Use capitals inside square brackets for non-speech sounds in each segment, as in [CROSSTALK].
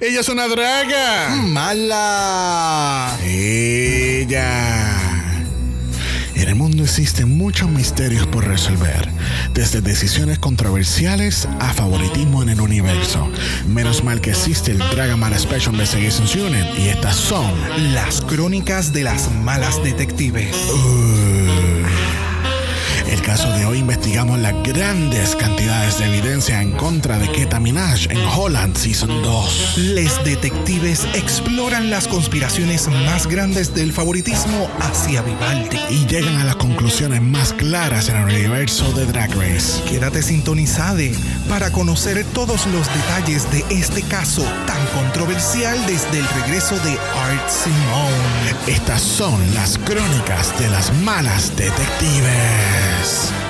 Ella es una draga. Mala. Ella. En el mundo existen muchos misterios por resolver, desde decisiones controversiales a favoritismo en el universo. Menos mal que existe el Dragamala Special Investigations Unit y estas son Las crónicas de las malas detectives. El caso de hoy investigamos las grandes cantidades de evidencia en contra de Keta Minaj en Holland Season 2. Les detectives exploran las conspiraciones más grandes del favoritismo hacia Vivaldi. Y llegan a las conclusiones más claras en el universo de Drag Race. Quédate sintonizado para conocer todos los detalles de este caso tan controversial desde el regreso de Art Simone. Estas son las crónicas de las malas detectives. Yes.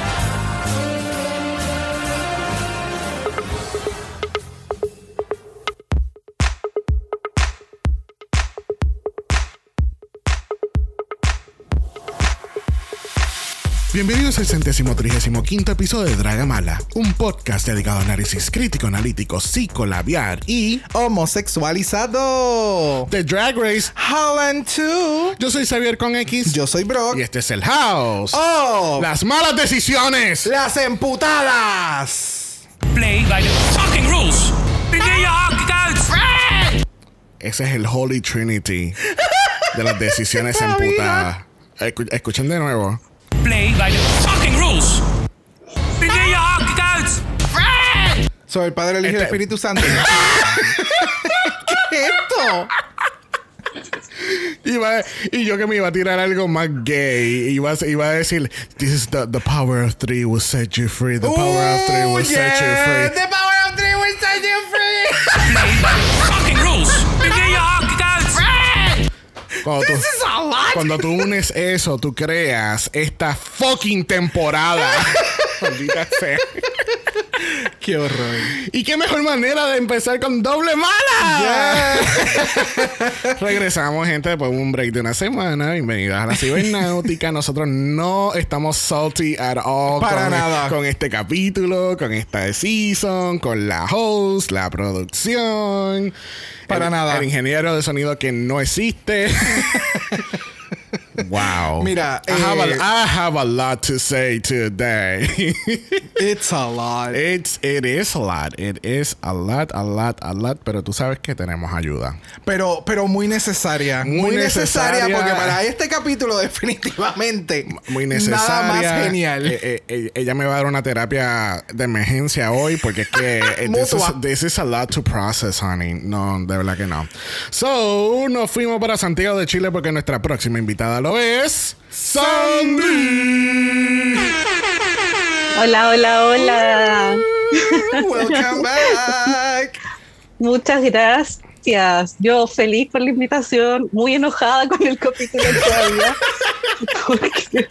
Bienvenidos al centésimo trigésimo quinto episodio de Dragamala, un podcast dedicado a análisis crítico, analítico, psicolabiar y Homosexualizado. The Drag Race. Holland 2. Yo soy Xavier con X Yo soy Brock. y este es el House. ¡Oh! Las malas decisiones. ¡Las emputadas! play by the fucking rules. Begin your archetypes. Ese es el Holy Trinity de las decisiones [LAUGHS] emputadas. Escu- escuchen de nuevo. Play by the fucking rules. Begin your archetypes. Soy el Padre, el Hijo y el Este- Espíritu Santo. [LAUGHS] ¿Qué es esto? Iba- y yo que me iba a tirar algo más gay. Iba, a- iba a decir: This is the, the power of three will set you free. The power of three will Ooh, set you yeah. free. The power of three will set you free. Play by the fucking rules. Begin your. Cuando tú, This is. Cuando tú unes eso, tú creas esta fucking temporada. [LAUGHS] Maldita sea. Qué horror. Y qué mejor manera de empezar con doble mala. [LAUGHS] Regresamos, gente, después de un break de una semana. Bienvenidas a la cibernáutica. Nosotros no estamos salty at all Para con, nada. con este capítulo, con esta season, con la host, la producción. Para el- nada. El ingeniero de sonido que no existe. [LAUGHS] wow. Mira, I, have eh, a, I have a lot to say today. [LAUGHS] It's a lot. It's, it is a lot. It is a lot, a lot, a lot. Pero tú sabes que tenemos ayuda. Pero, pero muy necesaria. Muy Muy, necesaria, necesaria. porque para este capítulo definitivamente Muy necesaria. Nada más genial. Eh, eh, eh, ella me va a dar una terapia de emergencia hoy porque es que eh, [LAUGHS] this, is, this is a lot to process, honey. No, de verdad que no. So, nos fuimos para Santiago de Chile porque nuestra próxima invitada lo es... Sandy. Hola, hola, hola. Welcome back. Muchas gracias. Yo feliz por la invitación, muy enojada con el capítulo todavía. Porque-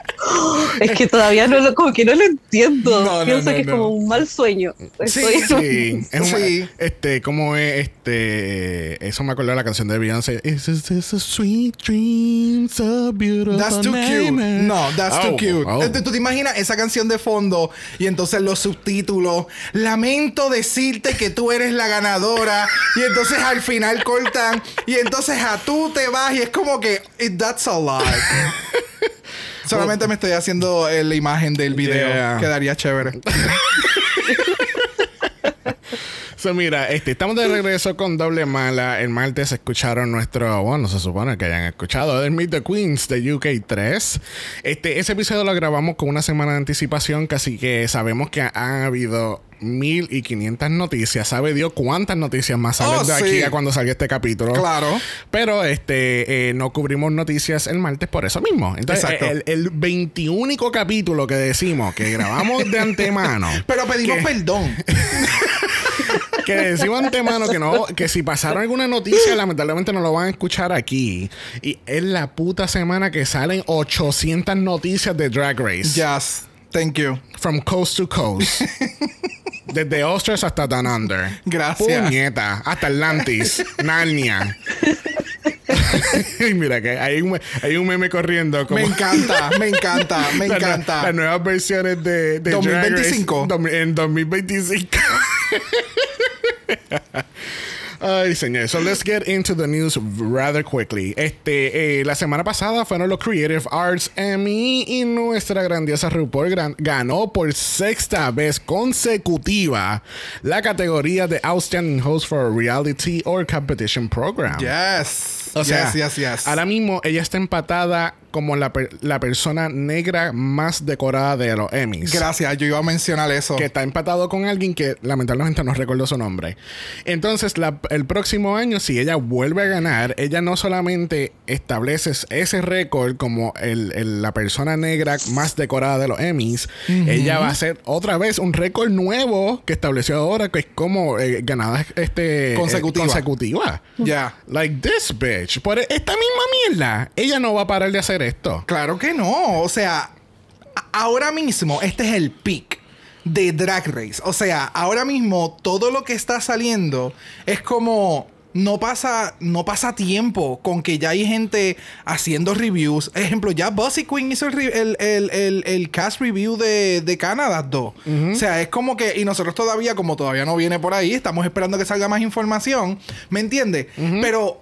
[LAUGHS] es que todavía no lo, como que no lo entiendo. No, no, Pienso no, que es como un mal sueño. Estoy- Sí, [LAUGHS] es un, Sí. este, como es, este, eso me acuerdo de la canción de Beyoncé. Is this a sweet dream, so beautiful? That's too cute. No, that's Oh, too cute. oh. Este, Tú te imaginas esa canción de fondo y entonces los subtítulos. Lamento decirte que tú eres la ganadora. Y entonces al final cortan. Y entonces a tú te vas y es como que it- that's a lot. [LAUGHS] Solamente me estoy haciendo eh, la imagen del video. Yeah. Quedaría chévere. [LAUGHS] So, mira, este, estamos de regreso con Doble Mala. El martes escucharon nuestro, bueno, se supone que hayan escuchado el Meet the Queens de UK 3. Este, ese episodio lo grabamos con una semana de anticipación, casi que sabemos que han habido mil y quinientas noticias. ¿Sabe Dios cuántas noticias más salen Oh, de aquí sí. a cuando salga este capítulo? Claro. Pero este eh, no cubrimos noticias el martes por eso mismo. Entonces, Exacto. el, el 21 capítulo que decimos que grabamos de [LAUGHS] antemano. Pero pedimos que- perdón. [LAUGHS] que decimos antemano que no, que si pasaron alguna noticia, lamentablemente no lo van a escuchar aquí. Y es la puta semana que salen 800 noticias de Drag Race. Yes. Thank you. From coast to coast. [LAUGHS] Desde Ostras hasta Down Under. Gracias. Puñeta. Hasta Atlantis. [LAUGHS] Narnia. [LAUGHS] Y Mira que hay un, hay un meme corriendo como Me encanta, me encanta, me la- encanta. las nuevas versiones de, de Drag Race 2025. en 2025. Ay, señor. So let's get into the news rather quickly. Este, eh, la semana pasada fueron los Creative Arts Emmy y nuestra grandiosa RuPaul gran- ganó por sexta vez consecutiva la categoría de Outstanding Host for a Reality or Competition Program. Yes. O sea, yes, yes, yes. ahora mismo ella está empatada como la, per- la persona negra más decorada de los Emmys. Gracias, yo iba a mencionar eso. que está empatado con alguien que lamentablemente no recuerdo su nombre. Entonces, la- el próximo año, si ella vuelve a ganar, ella no solamente establece ese récord como el- el- la persona negra más decorada de los Emmys, ella va a hacer otra vez un récord nuevo que estableció ahora, que es como eh, ganada este, eh, Consecutiva. consecutiva. Ya. Like this bitch. Por esta misma mierda, ella no va a parar de hacer esto. Claro que no. O sea, ahora mismo este es el peak de Drag Race. O sea, ahora mismo todo lo que está saliendo es como no pasa no pasa tiempo con que ya hay gente haciendo reviews. Ejemplo, ya Bussy Queen hizo el, el- el- el cast review de, de Canadá 2. O sea, es como que y nosotros todavía como todavía no viene por ahí, estamos esperando que salga más información, ¿me entiendes? Pero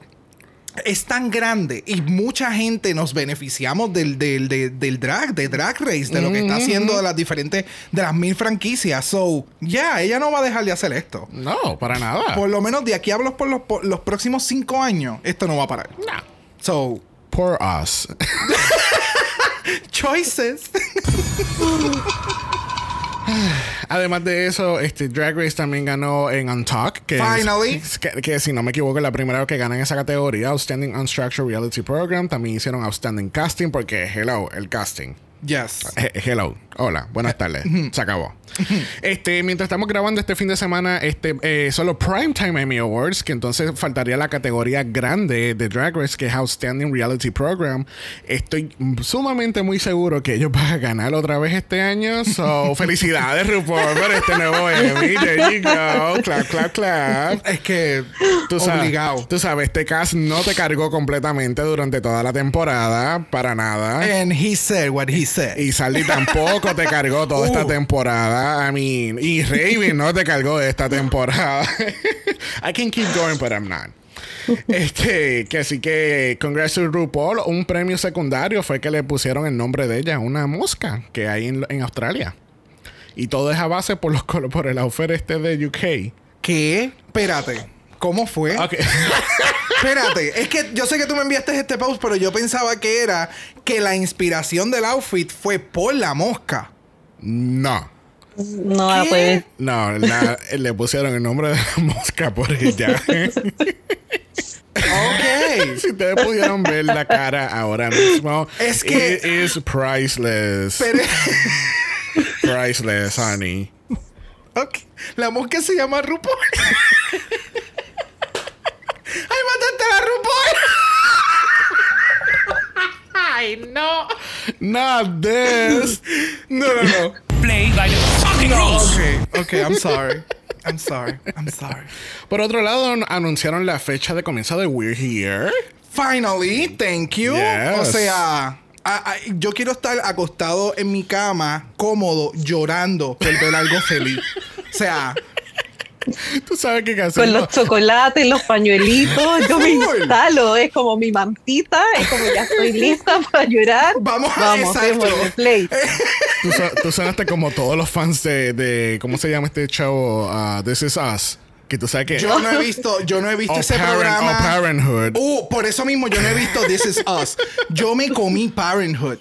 es tan grande y mucha gente nos beneficiamos del, del, del- del drag, de Drag Race, de lo que está haciendo de las diferentes, de las mil franquicias. So, ya, ella no va a dejar de hacer esto. No, para nada. Por lo menos de aquí los, por los, por los próximos cinco años, esto no va a parar. No. So, Poor us. [LAUGHS] choices. [LAUGHS] [SIGHS] Además de eso, este Drag Race también ganó en Untalk, que, es- Finally. que, que si no me equivoco es la primera vez que ganan esa categoría, Outstanding Unstructured Reality Program. También hicieron Outstanding Casting porque hello, el casting. yes. He- Hello, hola, buenas tardes. [LAUGHS] Se acabó. Este, mientras estamos grabando este fin de semana, este, eh, son los Primetime Emmy Awards, que entonces faltaría la categoría grande de Drag Race, que es Outstanding Reality Program. Estoy sumamente muy seguro que ellos van a ganar otra vez este año. So, [LAUGHS] felicidades, RuPaul, por este nuevo Emmy. There you go. Clap, clap, clap. Es que Tú sabes, obligado. tú sabes, este cast no te cargó completamente durante toda la temporada, para nada. And he said what he said. Y Saldi tampoco te cargó toda esta Uh. temporada. I mean, y Raven no te cargó esta temporada. I can keep going, but I'm not. Este, que así que, congrats to RuPaul. Un premio secundario fue que le pusieron el nombre de ella, una mosca que hay en, en Australia. Y todo es a base por, los, [LAUGHS] por el outfit este de UK. ¿Qué? Espérate. ¿Cómo fue? Ok. [LAUGHS] Espérate, es que yo sé que tú me enviaste este post, pero yo pensaba que era que la inspiración del outfit fue por la mosca. no. No la ¿Qué? puedes. No, la- le pusieron el nombre de la [LAUGHS] mosca por ella. Ok. [LAUGHS] si ustedes pudieran ver la cara ahora mismo, Es que- it is priceless. Pero, priceless, honey. ok. La mosca se llama RuPaul. ¡Ay, mataste a la RuPaul! [LAUGHS] ¡Ay, no! Not this. No, no, no. Play by the fucking rules. Ok, ok, I'm sorry. I'm sorry. I'm sorry. Por otro lado, an- anunciaron la fecha de comienzo de We're Here. Finally, thank you. Yes. O sea, a- a- yo quiero estar acostado en mi cama, cómodo, llorando por ver algo feliz. O sea, Tú sabes qué Con hacer. los chocolates, los pañuelitos, [LAUGHS] yo me instalo, es como mi mantita, es como ya estoy [LAUGHS] lista para llorar. Vamos a- Vamos, exacto. play. [LAUGHS] Tú, tú sonaste como todos los fans de, de- ¿cómo se llama este show? Uh, This Is Us. Que tú sabes que... yo no he visto, yo no he visto ese Parent- programa. Parenthood. Uh, por eso mismo yo no he visto This Is Us. Yo me comí Parenthood.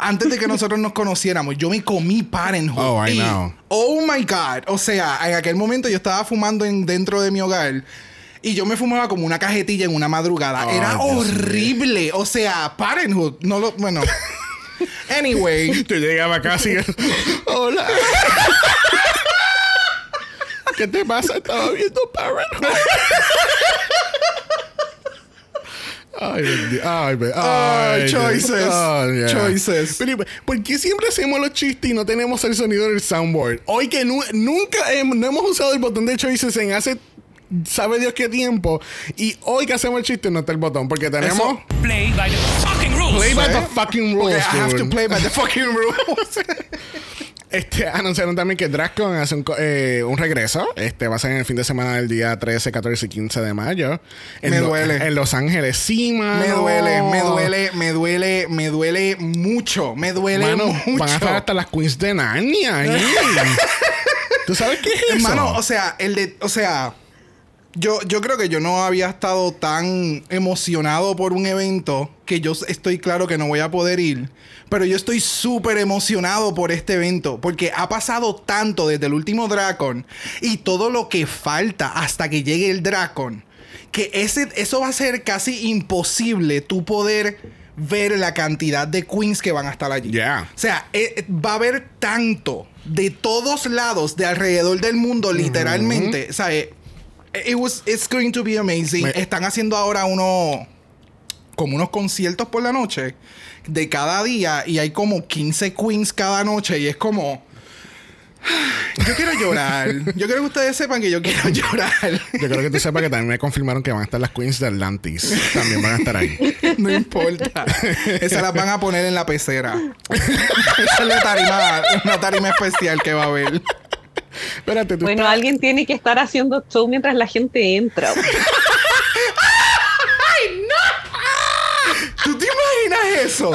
Antes de que nosotros nos conociéramos, yo me comí Parenthood. Oh, I Y, know. Oh my God. O sea, en aquel momento yo estaba fumando en, dentro de mi hogar. Y yo me fumaba como una cajetilla en una madrugada. Oh, Era Dios horrible. O sea, Parenthood. No lo. Bueno. [LAUGHS] Anyway. Yo llegaba casi. Hola. ¿Qué te pasa? Estaba viendo Parenthood. [LAUGHS] Ay, ay, Ay, ay, choices. ay, yeah. Choices. Pero, ¿por qué siempre hacemos los chistes y no tenemos el sonido del soundboard? Hoy que nu- nunca hem- no hemos usado el botón de choices en hace sabe Dios qué tiempo y hoy que hacemos el chiste no está el botón porque tenemos Eso- Play by the fucking rules. play by ¿Eh? the fucking rules. I have to play by the [LAUGHS] fucking rules. [LAUGHS] Este, [LAUGHS] anunciaron también que Dragcon hace un, eh, un regreso. Este va a ser en el fin de semana del día 13, 14 y 15 de mayo. En Me Lo- duele. En Los Ángeles, sí, mano. Me duele, me duele, me duele, me duele mucho. Me duele Mano, mucho. van a estar hasta las Queens de Narnia. [LAUGHS] ¿Tú sabes qué es eso? Hermano, o sea, el de. O sea. Yo, yo creo que yo no había estado tan emocionado por un evento que yo estoy claro que no voy a poder ir. Pero yo estoy súper emocionado por este evento. Porque ha pasado tanto desde el último Dracon. Y todo lo que falta hasta que llegue el Dracon. Que ese, eso va a ser casi imposible tú poder ver la cantidad de queens que van a estar allí. Yeah. O sea, eh, va a haber tanto de todos lados, de alrededor del mundo, literalmente. O sea, eh, it was, it's going to be amazing. Me- Están haciendo ahora uno, como unos conciertos por la noche de cada día y hay como 15 queens cada noche y es como... [SIGHS] Yo quiero llorar. Yo quiero que ustedes sepan que yo quiero [LAUGHS] llorar. Yo creo que tú sepas que también me confirmaron que van a estar las Queens de Atlantis. También van a estar ahí. [LAUGHS] No importa. Esas las van a poner en la pecera. [LAUGHS] Esa es la tarima, una tarima especial que va a haber. Espérate, tú Bueno, estás- alguien tiene que estar haciendo show mientras la gente entra. [LAUGHS] ¿Tú te imaginas eso?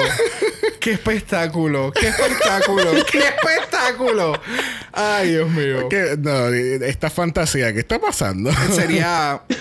¡Qué espectáculo! ¡Qué espectáculo! [LAUGHS] ¡Qué espectáculo! Ay, Dios mío. no, esta fantasía, ¿qué está pasando? Sería... [LAUGHS]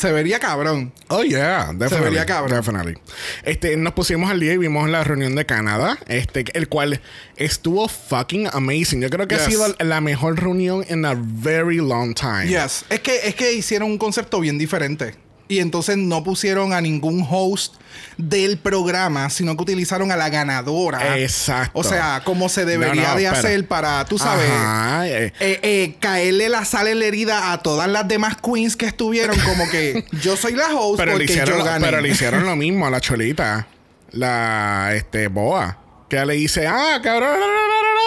Se vería cabrón. Oh, yeah, definitely. vería cabrón. Definitely. Este, nos pusimos al día y vimos la reunión de Canadá, este, el cual estuvo fucking amazing. Yo creo que ha Yes. sido la mejor reunión en a very long time. Yes. Es que, es que hicieron un concepto bien diferente. Y entonces no pusieron a ningún host del programa, sino que utilizaron a la ganadora. Exacto. O sea, como se debería No, no, de espera. hacer para, tú sabes, Ajá, eh, eh, eh, caerle la sal en la herida a todas las demás queens que estuvieron. Como que [LAUGHS] yo soy la host pero, le hicieron, yo gané. pero le hicieron lo mismo a la cholita, la este, boa. Que le dice, ah, cabrón.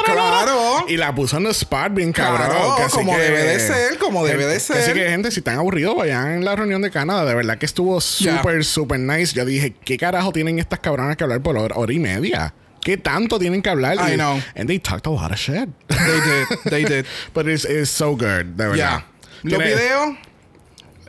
Claro. Y la puso en el spot bien cabrón. Claro, que así como que- debe de ser, como debe de que Así ser. que, gente, si están aburridos, vayan en la reunión de Canadá. De verdad que estuvo súper, súper nice. Yo dije, ¿qué carajo tienen estas cabronas que hablar por hora, hora y media? ¿Qué tanto tienen que hablar? I Y- know. And they talked a lot of shit. They did, they did. [LAUGHS] But it's, it's so good, de verdad. Ya. Los videos,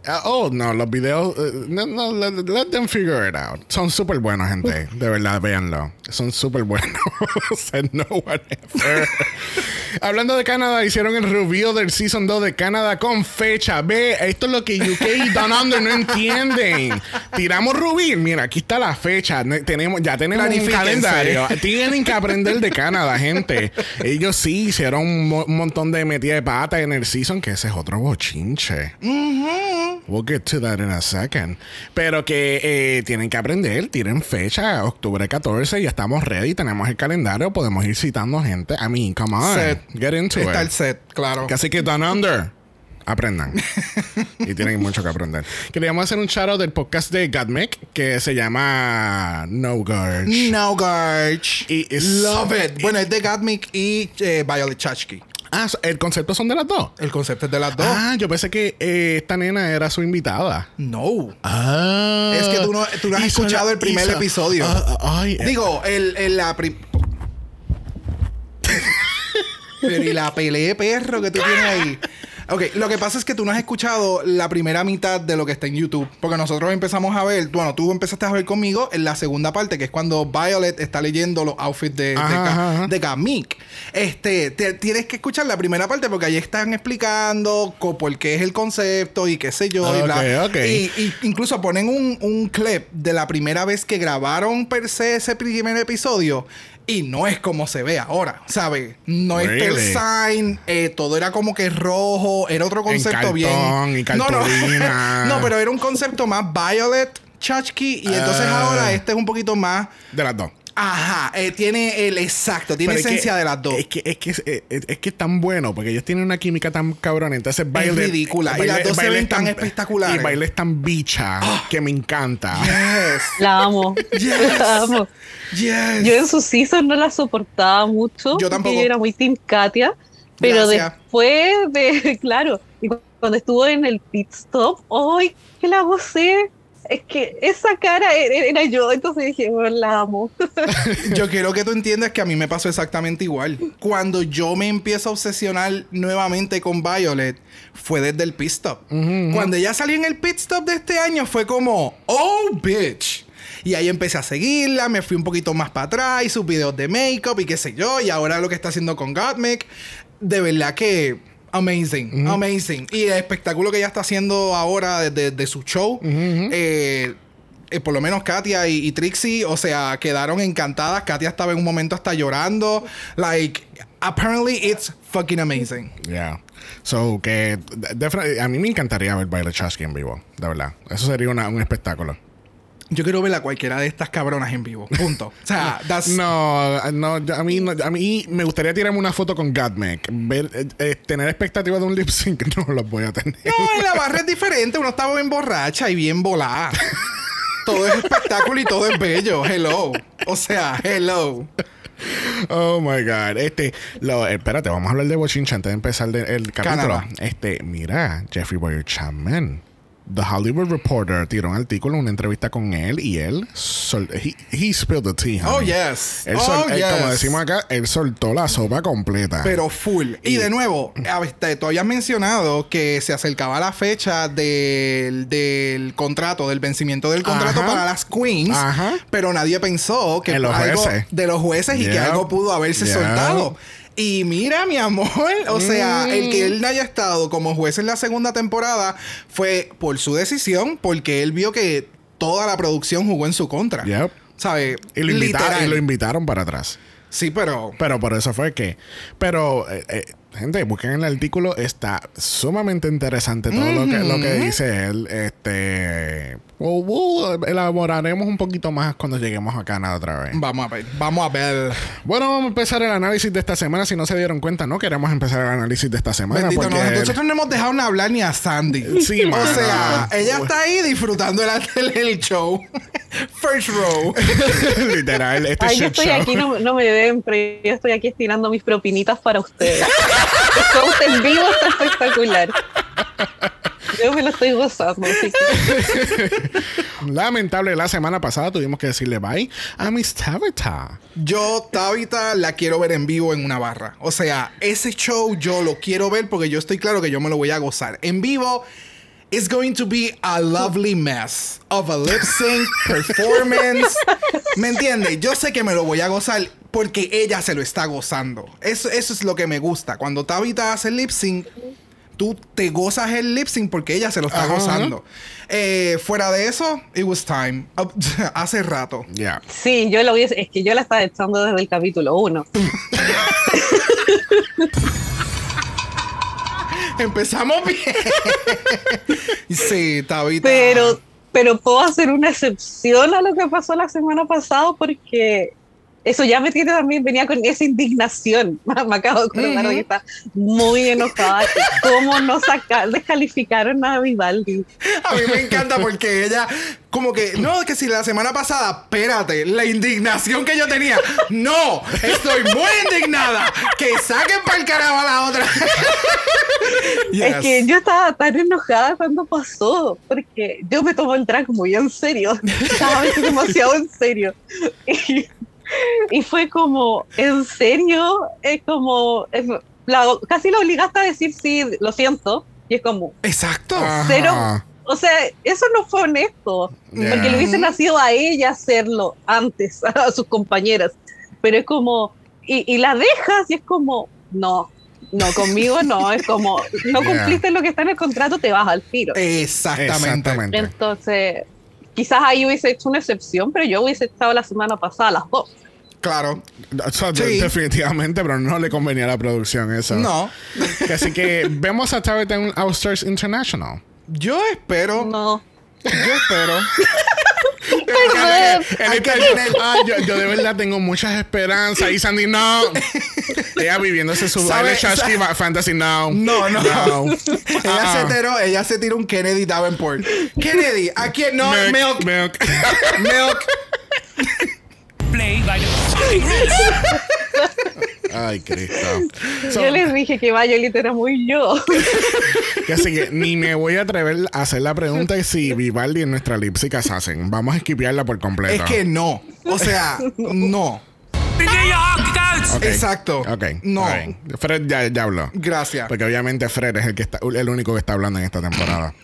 Ah, oh, no, los videos. eh, no, no, let, let them figure it out. Son súper buenos, gente. De verdad, véanlo. Son súper buenos. [LAUGHS] No one ever. [LAUGHS] Hablando de Canadá, hicieron el review del Season 2 de Canadá con fecha. Ve, esto es lo que UK y Down Under no entienden. Tiramos Rubí. Mira, aquí está la fecha. Ne- Tenemos, ya tenemos un calendario. Tienen que aprender de Canadá, gente. Ellos sí hicieron un, mo- un montón de metida de pata en el season, que ese es otro bochinche. We'll get to that in a second. Pero que eh, tienen que aprender, tienen fecha, octubre 14, ya estamos ready, tenemos el calendario, podemos ir citando gente. I mean, come on, Set. get into está el set, claro. Así que Down Under. Aprendan. [LAUGHS] y tienen mucho que aprender. Queríamos hacer un out del podcast de Godmec que se llama No Gorge. No Garch. Y Love it. Bueno, es de Gatmic y eh, Violet Chachki. Ah, el concepto son de las dos. El concepto es de las dos. Ah, yo pensé que eh, esta nena era su invitada. No. Ah. Es que tú no, tú no has escuchado la- el primer episodio. Ah, ah, ay, eh, Digo, el, el- la pri- [LAUGHS] Pero y la pelea de perro que tú tienes ahí. Ok, lo que pasa es que tú no has escuchado la primera mitad de lo que está en YouTube. Porque nosotros empezamos a ver, bueno, tú empezaste a ver conmigo en la segunda parte, que es cuando Violet está leyendo los outfits de, de, Ajá, de Kamik. Este, te- tienes que escuchar la primera parte porque ahí están explicando por qué es el concepto y qué sé yo. y, bla. Ok, ok. Y- y incluso ponen un, un clip de la primera vez que grabaron per se ese primer episodio. Y no es como se ve ahora, ¿sabes? No está el sign, eh, todo era como que rojo, era otro concepto bien. cartón y no, no. [LAUGHS] no, pero era un concepto más Violet, Chachki, y entonces Ah. ahora este es un poquito más. De las dos. Ajá, eh, tiene el exacto, tiene Pero es esencia que- de las dos. Es que es, que, es, es- es que es tan bueno porque ellos tienen una química tan cabrona. Entonces, baile. ridícula. Y las dos se ven tan espectaculares. Y baile es tan bicha que me encanta. Yes. La amo. Yes. [LAUGHS] La amo. Yes. Yo en su season no la soportaba mucho. Yo tampoco. Yo era muy Team Katia. Pero Gracias. después de, [LAUGHS] claro, y cu- cuando estuvo en el pit stop, ¡ay, que la gocé! Es que esa cara era, era yo, entonces dije, bueno, la amo. [LAUGHS] [LAUGHS] Yo quiero que tú entiendas que a mí me pasó exactamente igual. Cuando yo me empiezo a obsesionar nuevamente con Violet, fue desde el pit stop. Cuando ella salió en el pit stop de este año, fue como, oh, bitch. Y ahí empecé a seguirla, me fui un poquito más para atrás, y sus videos de make-up y qué sé yo, y ahora lo que está haciendo con Gottmik. De verdad que amazing, amazing. Y el espectáculo que ella está haciendo ahora desde de su show, eh, eh, por lo menos Katia y, y Trixie, o sea, quedaron encantadas. Katia estaba en un momento hasta llorando. Like, apparently it's fucking amazing. Yeah. So, que de- de- a mí me encantaría ver Violet Chachki en vivo, de verdad. Eso sería una- un espectáculo. Yo quiero ver a cualquiera de estas cabronas en vivo. Punto. O sea, [LAUGHS] that's... No, no, a mí, no- a mí me gustaría tirarme una foto con Godmec. Ver, eh, eh, tener expectativas de un lip sync [LAUGHS] no los voy a tener. No, en la barra es diferente. Uno estaba bien borracha y bien volada. [LAUGHS] todo es espectáculo y todo es bello. Hello. O sea, hello. Oh my god. Este, lo, espérate, vamos a hablar de Bochincha antes de empezar de- el capítulo. Este, mira, Jeffrey Boyer Chapman. The Hollywood Reporter tiró un artículo, una entrevista con él y él sol- he, he spilled the tea. Oh, honey. yes. Él sol- Oh, él, Como decimos acá, él soltó la sopa completa. Pero full. Y, Y- de nuevo, tú habías mencionado que se acercaba la fecha del, del contrato, del vencimiento del contrato Ajá. para las queens. Ajá. Pero nadie pensó que En los algo jueces. de los jueces y que algo pudo haberse Yep. soltado. Y mira, mi amor, o sea, el que él haya estado como juez en la segunda temporada fue por su decisión, porque él vio que toda la producción jugó en su contra. Yep. ¿Sabe? y, lo invitaron, Literal. y lo invitaron para atrás. Sí, pero Pero por eso fue que. Pero, eh, eh, gente, busquen el artículo. Está sumamente interesante todo lo, que, lo que dice él. Este. Well, we'll elaboraremos un poquito más cuando lleguemos a Canadá otra vez. vamos a ver, vamos a ver. Bueno, vamos a empezar el análisis de esta semana. Si no se dieron cuenta, no queremos empezar el análisis de esta semana. Bendito, porque no, nosotros no hemos dejado ni hablar ni a Sandy. Sí, O sea, ella está ahí disfrutando el, el, el show. [LAUGHS] First row. [LAUGHS] literal, este Ay, yo estoy show. aquí, no, no me ven, pero yo estoy aquí estirando mis propinitas para ustedes. El show en vivo está espectacular. Yo me lo estoy gozando, así que [LAUGHS] Lamentable, la semana pasada tuvimos que decirle bye a Miss Tabitha. Yo, Tabitha, la quiero ver en vivo en una barra. O sea, ese show yo lo quiero ver porque yo estoy claro que yo me lo voy a gozar. En vivo, it's going to be a lovely mess of a lip sync [LAUGHS] performance. ¿Me entiendes? Yo sé que me lo voy a gozar porque ella se lo está gozando. Eso, eso es lo que me gusta. Cuando Tabitha hace lip sync, tú te gozas el lip sync porque ella se lo está gozando. Eh, fuera de eso, it was time. [LAUGHS] Hace rato. Ya. sí, yo lo hubiese, es que yo la estaba echando desde el capítulo 1. [LAUGHS] Empezamos bien. [LAUGHS] sí, Tabitha. Pero, pero puedo hacer una excepción a lo que pasó la semana pasada porque eso ya me tiene también, venía con esa indignación. [LAUGHS] Me acabo de acordar de que está muy enojada. ¿Cómo no saca, descalificaron a Vivaldi? A mí me encanta porque ella, como que, no, que si la semana pasada, espérate, la indignación que yo tenía. No, estoy muy indignada. Que saquen para el carajo a la otra. Es que yo estaba tan enojada cuando pasó, porque yo me tomo el drag muy en serio, vez demasiado en serio. [LAUGHS] Y, y fue como, en serio, es como, es- la- casi la obligaste a decir sí, lo siento, y es como, Exacto. Ajá. cero. O sea, eso no fue honesto, Yeah. porque le hubiese nacido a ella hacerlo antes, [LAUGHS] a sus compañeras. Pero es como, y, y la dejas y es como, no, no, conmigo no, es como, no Yeah. cumpliste lo que está en el contrato, te vas al tiro. Exactamente. Exactamente. Entonces, quizás ahí hubiese hecho una excepción, pero yo hubiese estado la semana pasada a las dos. Claro. O sea, de- Sí. Definitivamente, pero no le convenía a la producción eso. No. Así que vemos a Tabitha en Stars International. Yo espero. No. Yo espero. [LAUGHS] Tener- Ah, yo, yo de verdad tengo muchas esperanzas. Y Sandy, no. [LAUGHS] Ella viviéndose su ¿Sabe- baile Chachki sa- fantasy, no. No, no. No. [LAUGHS] Ella Ah, se tiró, ella se tiró un Kennedy Davenport. Kennedy, ¿a quién no? milk, Milk. milk. Milk. Play by the fucking rules. Ay, Cristo. So, yo les dije que Violet era muy yo. que así que ni me voy a atrever a hacer la pregunta de si Vivaldi es nuestra Lipsic Assassin. Vamos a esquipearla por completo. Es que no. O sea, no. Din je hakken uit! Ok. Exacto. Ok. No. Fred ya, ya habló. Gracias. Porque obviamente Fred es el que está, el único que está hablando en esta temporada.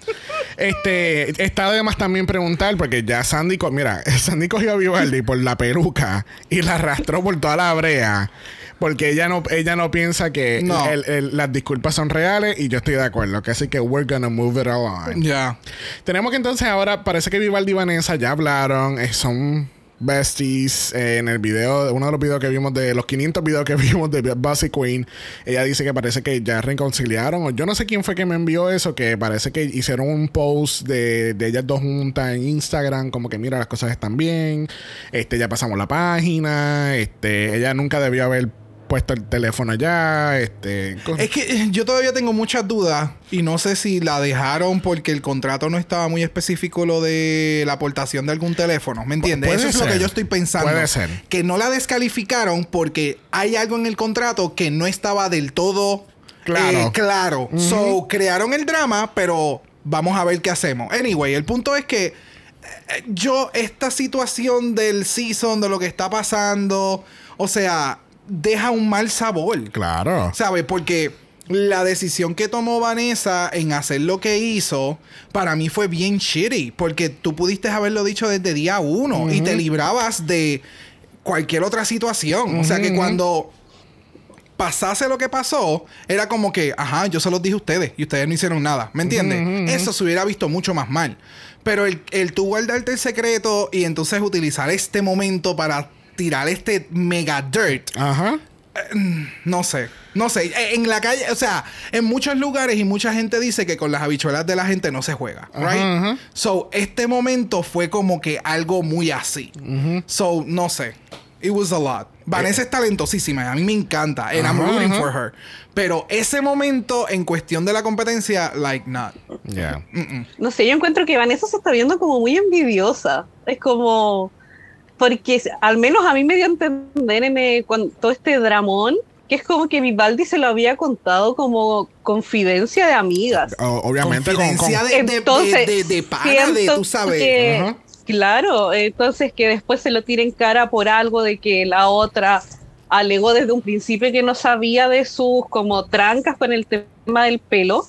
Este, está además también preguntar, porque ya Sandy, mira, [LAUGHS] Sandy cogió a Vivaldi por la peluca y la arrastró por toda la brea. Porque ella no, ella no piensa que No. el- el- las disculpas son reales y yo estoy de acuerdo. Que así que we're gonna move it along. Ya. Tenemos que entonces ahora, parece que Vivaldi y Vanessa ya hablaron, eh, son besties. eh, en el video, uno de los videos que vimos de los 500 videos que [LAUGHS] vimos de Bossy Queen, ella dice que parece que ya reconciliaron. Yo no sé quién fue que me envió eso, que parece que hicieron un post de, de ellas dos juntas en Instagram, como que mira, las cosas están bien. Este, ya pasamos la página. Este, ella nunca debió haber puesto el teléfono ya. Este, Es que eh, yo todavía tengo muchas dudas y no sé si la dejaron porque el contrato no estaba muy específico lo de la aportación de algún teléfono. ¿Me entiendes? Eso es lo que yo estoy pensando. Puede ser. Que no la descalificaron porque hay algo en el contrato que no estaba del todo Claro. eh, claro. So, crearon el drama, pero vamos a ver qué hacemos. Anyway, el punto es que eh, yo, esta situación del season, de lo que está pasando, o sea, deja un mal sabor. claro. ¿Sabes? Porque la decisión que tomó Vanessa en hacer lo que hizo, para mí fue bien shitty. Porque tú pudiste haberlo dicho desde día uno y te librabas de cualquier otra situación. O sea que cuando pasase lo que pasó, era como que, ajá, yo se los dije a ustedes y ustedes no hicieron nada. ¿Me entiendes? Eso se hubiera visto mucho más mal. Pero el, el tú guardarte el secreto y entonces utilizar este momento para tirar este mega dirt Ajá. no sé, no sé. Eh, En la calle, o sea, en muchos lugares y mucha gente dice que con las habichuelas de la gente no se juega, Ajá, right? ajá. So, este momento fue como que algo muy así. So, no sé. It was a lot. Vanessa es talentosísima, a mí me encanta, and I'm Eh. Ajá, rooting ajá. for her. Pero ese momento en cuestión de la competencia, like not. Ya. No sé, yo encuentro que Vanessa se está viendo como muy envidiosa. Es como. Porque al menos a mí me dio a entender en eh, cuan- todo este dramón que es como que Vivaldi se lo había contado como confidencia de amigas. O- obviamente con, con- Confidencia de, de, Entonces, de, de, de pana, de tú sabes. que-. Claro, entonces que después se lo tire en cara por algo de que la otra alegó desde un principio que no sabía de sus como trancas con el tema del pelo,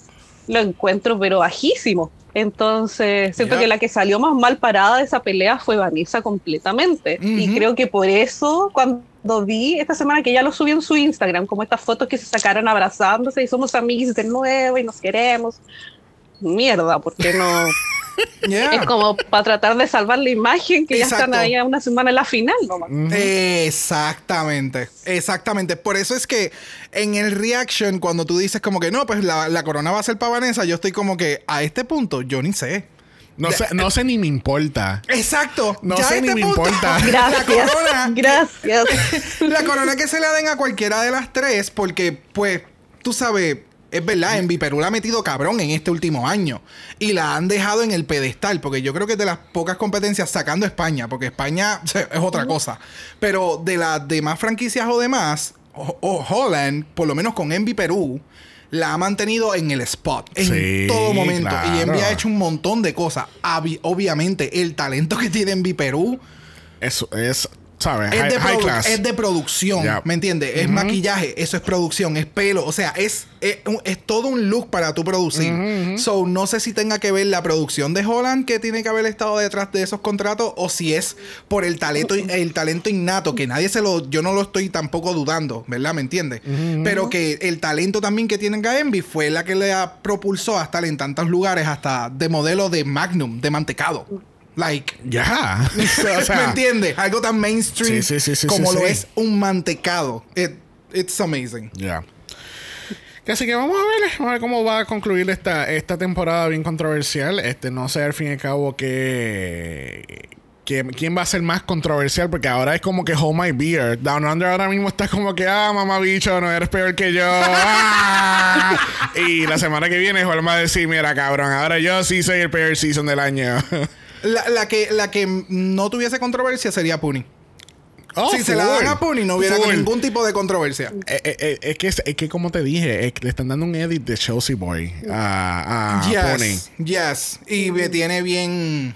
lo encuentro pero bajísimo. Entonces, siento que la que salió más mal parada de esa pelea fue Vanessa completamente. Y creo que por eso, cuando vi esta semana que ella lo subió en su Instagram, como estas fotos que se sacaron abrazándose y somos amigos de nuevo y nos queremos. Mierda, porque no? [LAUGHS] Yeah. Es como para tratar de salvar la imagen que ya están ahí a una semana en la final nomás. Exactamente, exactamente. Por eso es que en el reaction, cuando tú dices como que no, pues la, la corona va a ser para Vanessa, yo estoy como que a este punto yo ni sé. no, sé, no sé ni me importa. Exacto. No sé este ni me punto, importa. [LAUGHS] La Gracias. corona, Gracias. [LAUGHS] la corona que se le den a cualquiera de las tres, porque pues tú sabes, es verdad, en Perú la ha metido cabrón en este último año y la han dejado en el pedestal, porque yo creo que de las pocas competencias sacando España, porque España [LAUGHS] es otra cosa, pero de las demás franquicias o demás, o, o Holland, por lo menos con Envy Perú, la ha mantenido en el spot en Sí, todo momento y claro. ha hecho un montón de cosas. Obvi- obviamente, el talento que tiene Envy Perú Eso es, ¿sabes? es de, high produ- class. es de producción. ¿me entiendes? Es maquillaje, eso es producción, es pelo, o sea, es, es, todo un look para tu producir. So, no sé si tenga que ver la producción de Holland que tiene que haber estado detrás de esos contratos o si es por el talento, el talento innato, que nadie se lo, yo no lo estoy tampoco dudando, ¿verdad? ¿Me entiendes? Pero que el talento también que tiene Envy fue la que le propulsó a estar en tantos lugares, hasta de modelo de Magnum, de mantecado. Like, Ya. [LAUGHS] o sea, ¿Me entiendes? Algo tan mainstream Sí, sí, sí, sí, como lo es un mantecado. It- it's amazing. Ya. Que Así que vamos a ver, vamos a ver cómo va a concluir esta, esta temporada bien controversial. Este, no sé al fin y al cabo que- quién va a ser más controversial, porque ahora es como que Hold My Beer. Down Under ahora mismo está como que, ah, mamá bicho, no eres peor que yo. [LAUGHS] Ah. y la semana que viene Juan va a decir, mira, cabrón, ahora yo sí soy el peor season del año. [LAUGHS] La, la que, la que no tuviese controversia sería Puni. Oh, si se la dan a Puni, no hubiera Full. ningún tipo de controversia. Eh, eh, eh, es, que, es que, como te dije, le están dando un edit de Chelsea Boy a, a Pony. yes, yes. Y me tiene bien.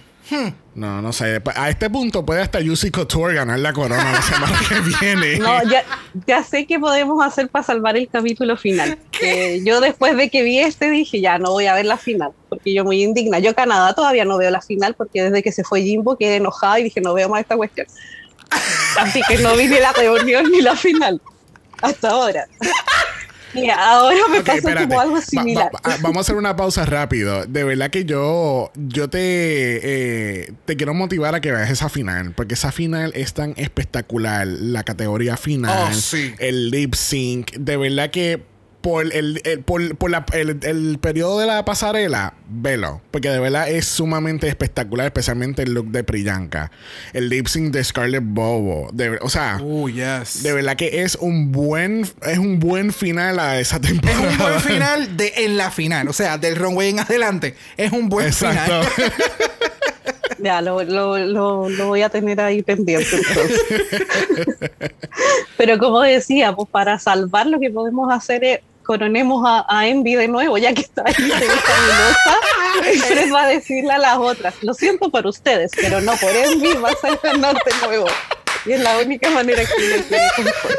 No, no sé. A este punto puede hasta Juicy Couture ganar la corona la semana que [LAUGHS] viene. No, ya, ya sé qué podemos hacer para salvar el capítulo final. [LAUGHS] Que yo después de que vi este dije, ya no voy a ver la final, porque yo muy indigna. Yo Canadá todavía no veo la final, porque desde que se fue Jimbo quedé enojada y dije, no veo más esta cuestión. [LAUGHS] Así que no vi ni la reunión ni la final. Hasta ahora. Ahora me Ok, pasa espérate. como algo similar. va- va- vamos a hacer una pausa rápido. De verdad que yo, yo te, eh, te quiero motivar a que veas esa final. Porque esa final es tan espectacular. La categoría final. Oh, sí. El lip sync. De verdad que por el, el- por, por la- el, el periodo de la pasarela, velo. Porque de verdad es sumamente espectacular. Especialmente el look de Priyanka. El lip sync de Scarlett Bobo. De, o sea. Yes. De verdad que es un buen es un buen final a esa es temporada. un buen final [LAUGHS] de en la final. O sea, del runway en adelante. Es un buen Exacto. final. [LAUGHS] Ya, lo, lo, lo, lo voy a tener ahí pendiente. entonces. [LAUGHS] Pero como decía, pues para salvar lo que podemos hacer es coronemos a, a Envy de nuevo, ya que está ahí, Fred [LAUGHS] va a decirle a las otras, lo siento por ustedes, pero no por Envy, vas a ganar de nuevo. Y es la única manera que conformar.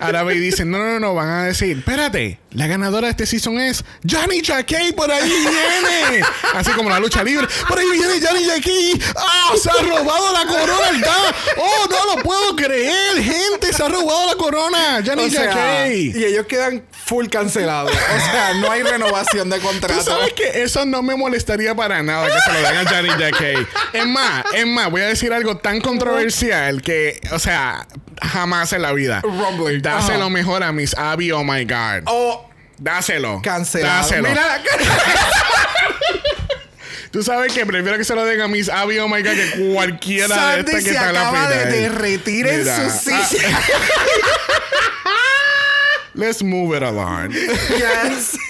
Ahora ve y dicen, no, no, no, van a decir, espérate, la ganadora de este season es Johnny Jacquet, por ahí viene. Así como la lucha libre, por ahí viene Johnny Jacquet. ¡Ah! se ha robado la corona, ¿verdad? ¡Oh, no lo puedo creer! Gente, se ha robado la corona, Johnny O sea, Jacquet. y ellos quedan full cancelados. O sea, no hay renovación de Tú contrato. sabes que eso no me molestaría para nada que se lo den a Johnny Jacquet. Es más, es más, voy a decir algo tan controversial que, o sea, jamás en la vida. Rumbling. Dáselo mejor a Miss Abby, oh my God. O Dáselo. cancelado. Dáselo. Mira. [LAUGHS] Tú sabes que prefiero que se lo den a Miss Abby, oh my God, que cualquiera de estas que se está en la acaba de derretir en Mira, su ah, silla. [LAUGHS] Let's move it along. Yes. [LAUGHS]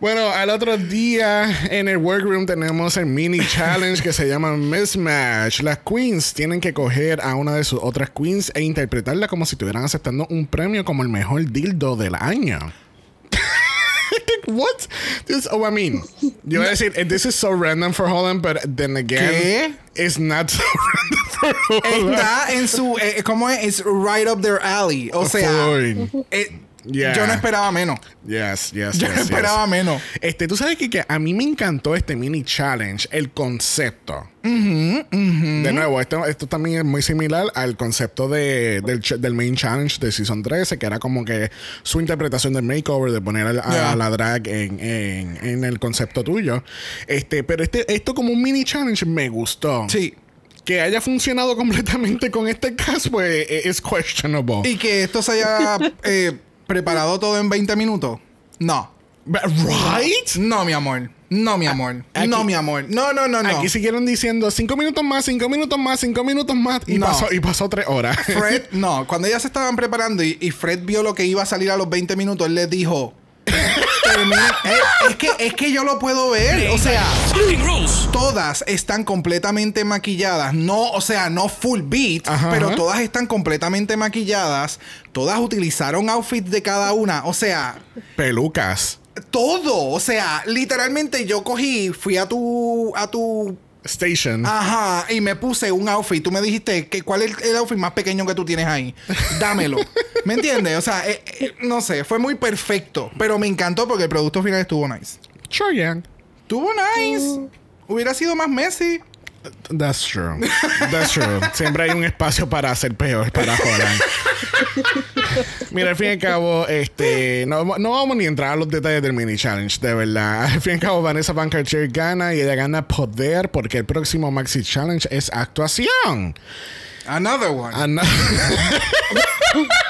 Bueno, al otro día en el workroom tenemos el mini challenge que se llama Mismatch. Las queens tienen que coger a una de sus otras queens e interpretarla como si estuvieran aceptando un premio como el mejor dildo del año. [LAUGHS] What? This, oh, I mean, yo voy a decir, this is so random for Holland, but then again, ¿Qué? it's not so [LAUGHS] random. Está [LAUGHS] en su. Eh, ¿Cómo es? It's right up their alley. O sea. Eh, Yeah. Yo no esperaba menos. Yes, yes, Yo yes, no yes. esperaba menos. Este, tú sabes que, que a mí me encantó este mini challenge, el concepto. De nuevo, esto, esto también es muy similar al concepto de, del, main challenge de Season 13, que era como que su interpretación del makeover, de poner a, la drag en, en- en el concepto tuyo. Este, pero este, esto como un mini challenge me gustó. Sí. Que haya funcionado [LAUGHS] completamente con este cast, pues e- es questionable. Y que esto se haya eh, preparado todo en 20 minutos. No. But- Right? No, mi amor. No, mi amor. Aquí- no, mi amor. No, no, no, no. Aquí siguieron diciendo cinco minutos más, cinco minutos más, cinco minutos más. Y, No. pasó, y pasó tres horas. Fred, [LAUGHS] no. Cuando ellas se estaban preparando y, y Fred vio lo que iba a salir a los 20 minutos, él les dijo. "Termina- es, que, es que yo lo puedo ver. O sea, todas están completamente maquilladas. No, o sea, no full beat, Ajá, pero ajá. todas están completamente maquilladas. Todas utilizaron outfits de cada una. O sea, Pelucas. todo. O sea, literalmente yo cogí, fui a tu. a tu. Station. Ajá, y me puse un outfit. Tú me dijiste que cuál es el outfit más pequeño que tú tienes ahí. Dámelo. [LAUGHS] ¿Me entiendes? O sea, eh, eh, no sé, fue muy perfecto. Pero me encantó porque el producto final estuvo nice. Sure. Estuvo nice. Hubiera sido más Messi. That's true. That's true. Siempre hay un espacio para hacer peor para Holland. Mira, al fin y al cabo, este, no, no vamos ni a entrar a los detalles del mini challenge, de verdad. Al fin y al cabo, Vanessa Van Cartier gana y ella gana poder porque el próximo maxi challenge es actuación. Another one. Ana- [LAUGHS]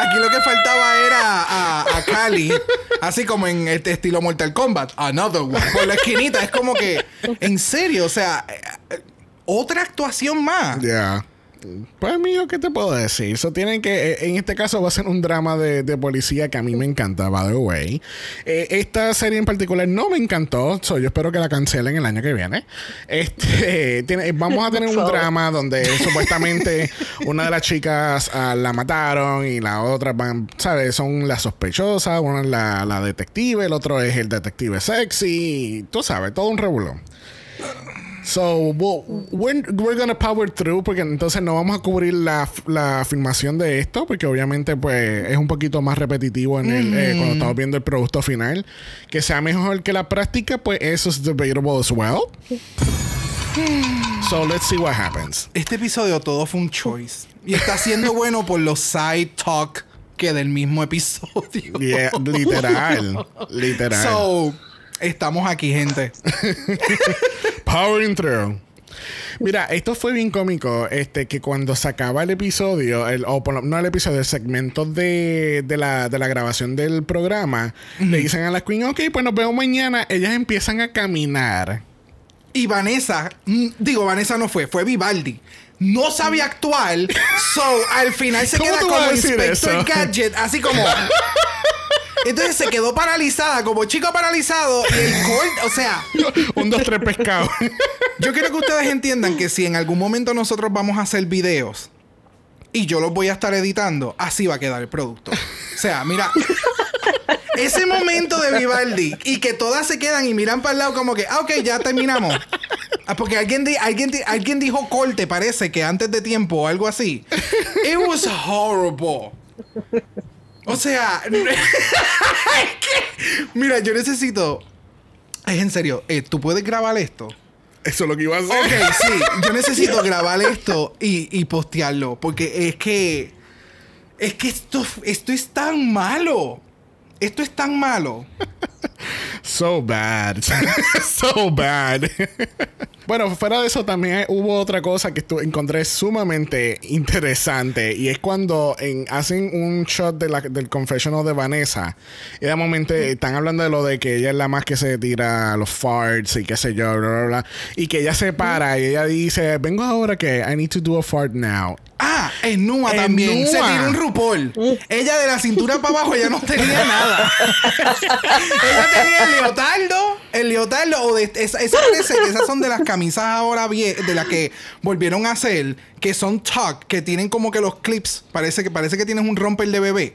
Aquí lo que faltaba era a, a Cali, así como en este estilo Mortal Kombat. Another one. Por la esquinita. Es como que, en serio, o sea, otra actuación más. Yeah. Pues mío, ¿qué te puedo decir? Eso tienen que, eh, en este caso va a ser un drama de, de policía que a mí me encanta, by the way. Eh, esta serie en particular no me encantó, so, yo espero que la cancelen el año que viene. Este, [LAUGHS] tiene- vamos a tener un drama donde supuestamente una de las chicas ah, la mataron y la otra van, ¿sabes? Son las sospechosas, una es la, la detective, el otro es el detective sexy, tú sabes, todo un revuelo. So, we'll- we're, we're gonna power through porque entonces no vamos a cubrir la, la filmación de esto porque obviamente pues es un poquito más repetitivo en el, eh, cuando estamos viendo el producto final. Que sea mejor que la práctica, pues eso es debatable as well. So, let's see what happens. Este episodio todo fue un choice. Y está siendo bueno por los side talk que del mismo episodio. Yeah, literal. Literal. So, estamos aquí, gente. [LAUGHS] Powering through. Mira, esto fue bien cómico. Este, que cuando se acaba el episodio, el, o no el episodio, el segmento de, de, la, de la grabación del programa, le dicen a las Queen, ok, pues nos vemos mañana. Ellas empiezan a caminar. Y Vanessa, mm, digo, Vanessa no fue, fue Vivaldi. No sabía actuar, so al final se ¿Cómo queda como Inspector eso? Gadget, así como. [LAUGHS] Entonces se quedó paralizada, como chico paralizado, y el corte, o sea, Un, dos, tres pescados. yo quiero que ustedes entiendan que si en algún momento nosotros vamos a hacer videos y yo los voy a estar editando, así va a quedar el producto. O sea, mira, ese momento de Vivaldi y que todas se quedan y miran para el lado como que, ah, ok, ya terminamos. Ah, Porque alguien, di- alguien, di- alguien dijo corte, parece que antes de tiempo o algo así. It was horrible. O sea, [LAUGHS] es que- mira, yo necesito. Es en serio, eh, ¿tú puedes grabar esto? Eso es lo que iba a hacer. Ok, [LAUGHS] sí, yo necesito grabar esto y, y postearlo. Porque es que. Es que esto, esto es tan malo. Esto es tan malo. [LAUGHS] So bad. so bad. Bueno, fuera de eso también hubo otra cosa que encontré sumamente interesante y es cuando en- hacen un shot de la- del confessional de Vanessa y de momento están hablando de lo de que ella es la más que se tira los farts y qué sé yo, bla, bla, bla, y que ella se para y ella dice, vengo ahora que I need to do a fart now. Ah, en Nua En también. Se tiró un RuPaul. Ella de la cintura para abajo, ella no tenía [LAUGHS] nada. [LAUGHS] ella tenía el leotardo. El leotardo. O de, esa, esa parece que esas son de las camisas ahora vie- de las que volvieron a hacer. Que son tuck, que tienen como que los clips. Parece que, parece que tienes un romper de bebé.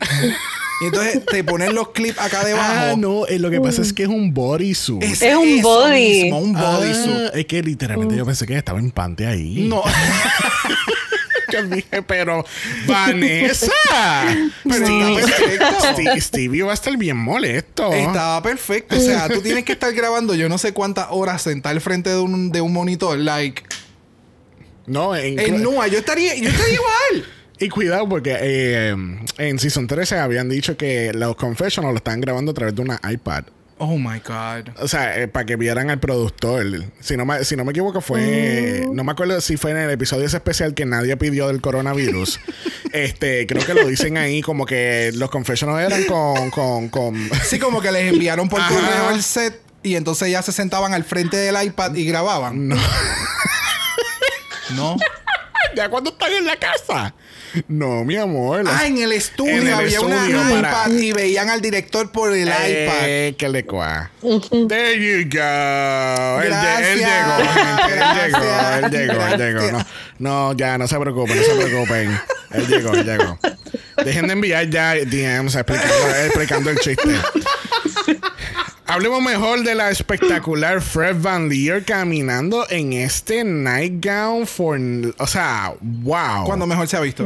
Y entonces te ponen los clips acá debajo. Ah, no, eh, lo que pasa es que es un bodysuit. Es, Es un body. mismo, un bodysuit. Ah, es que literalmente yo pensé que estaba en pante ahí. No. [LAUGHS] [LAUGHS] Yo dije, pero Vanessa. [LAUGHS] Pero perfecto. Stevie, Stevie va a estar bien molesto. Estaba perfecto. O sea, tú tienes que estar grabando yo no sé cuántas horas sentado al frente de un, de un monitor. Like, No, en, en Nua, yo estaría, yo estaría igual. y cuidado porque eh, en Season 13 habían dicho que los confessionals lo estaban grabando a través de una iPad. Oh my God. O sea, eh, para que vieran al productor. Si no, me, si no me equivoco, fue. No me acuerdo si fue en el episodio ese especial que nadie pidió del coronavirus. [LAUGHS] este, creo que lo dicen ahí como que los confessionals eran con. con, con Sí, como que les enviaron por [LAUGHS] correo el set y entonces ya se sentaban al frente del iPad y grababan. No. No. [LAUGHS] ya cuando están en la casa. No, mi amor. Ah, en el estudio En el había una estudio iPad para- y veían al director por el iPad. Eh, que le cua. There you go. Él, él Gracias. llegó, gente. Él llegó, él Gracias. llegó, él llegó. No, no, ya, no se preocupen, no se preocupen. Él llegó, él llegó. Dejen de enviar ya DMs explicando, explicando el chiste. Hablemos mejor de la espectacular Fred Van Leer caminando en este nightgown for... O sea, wow. Cuando mejor se ha visto.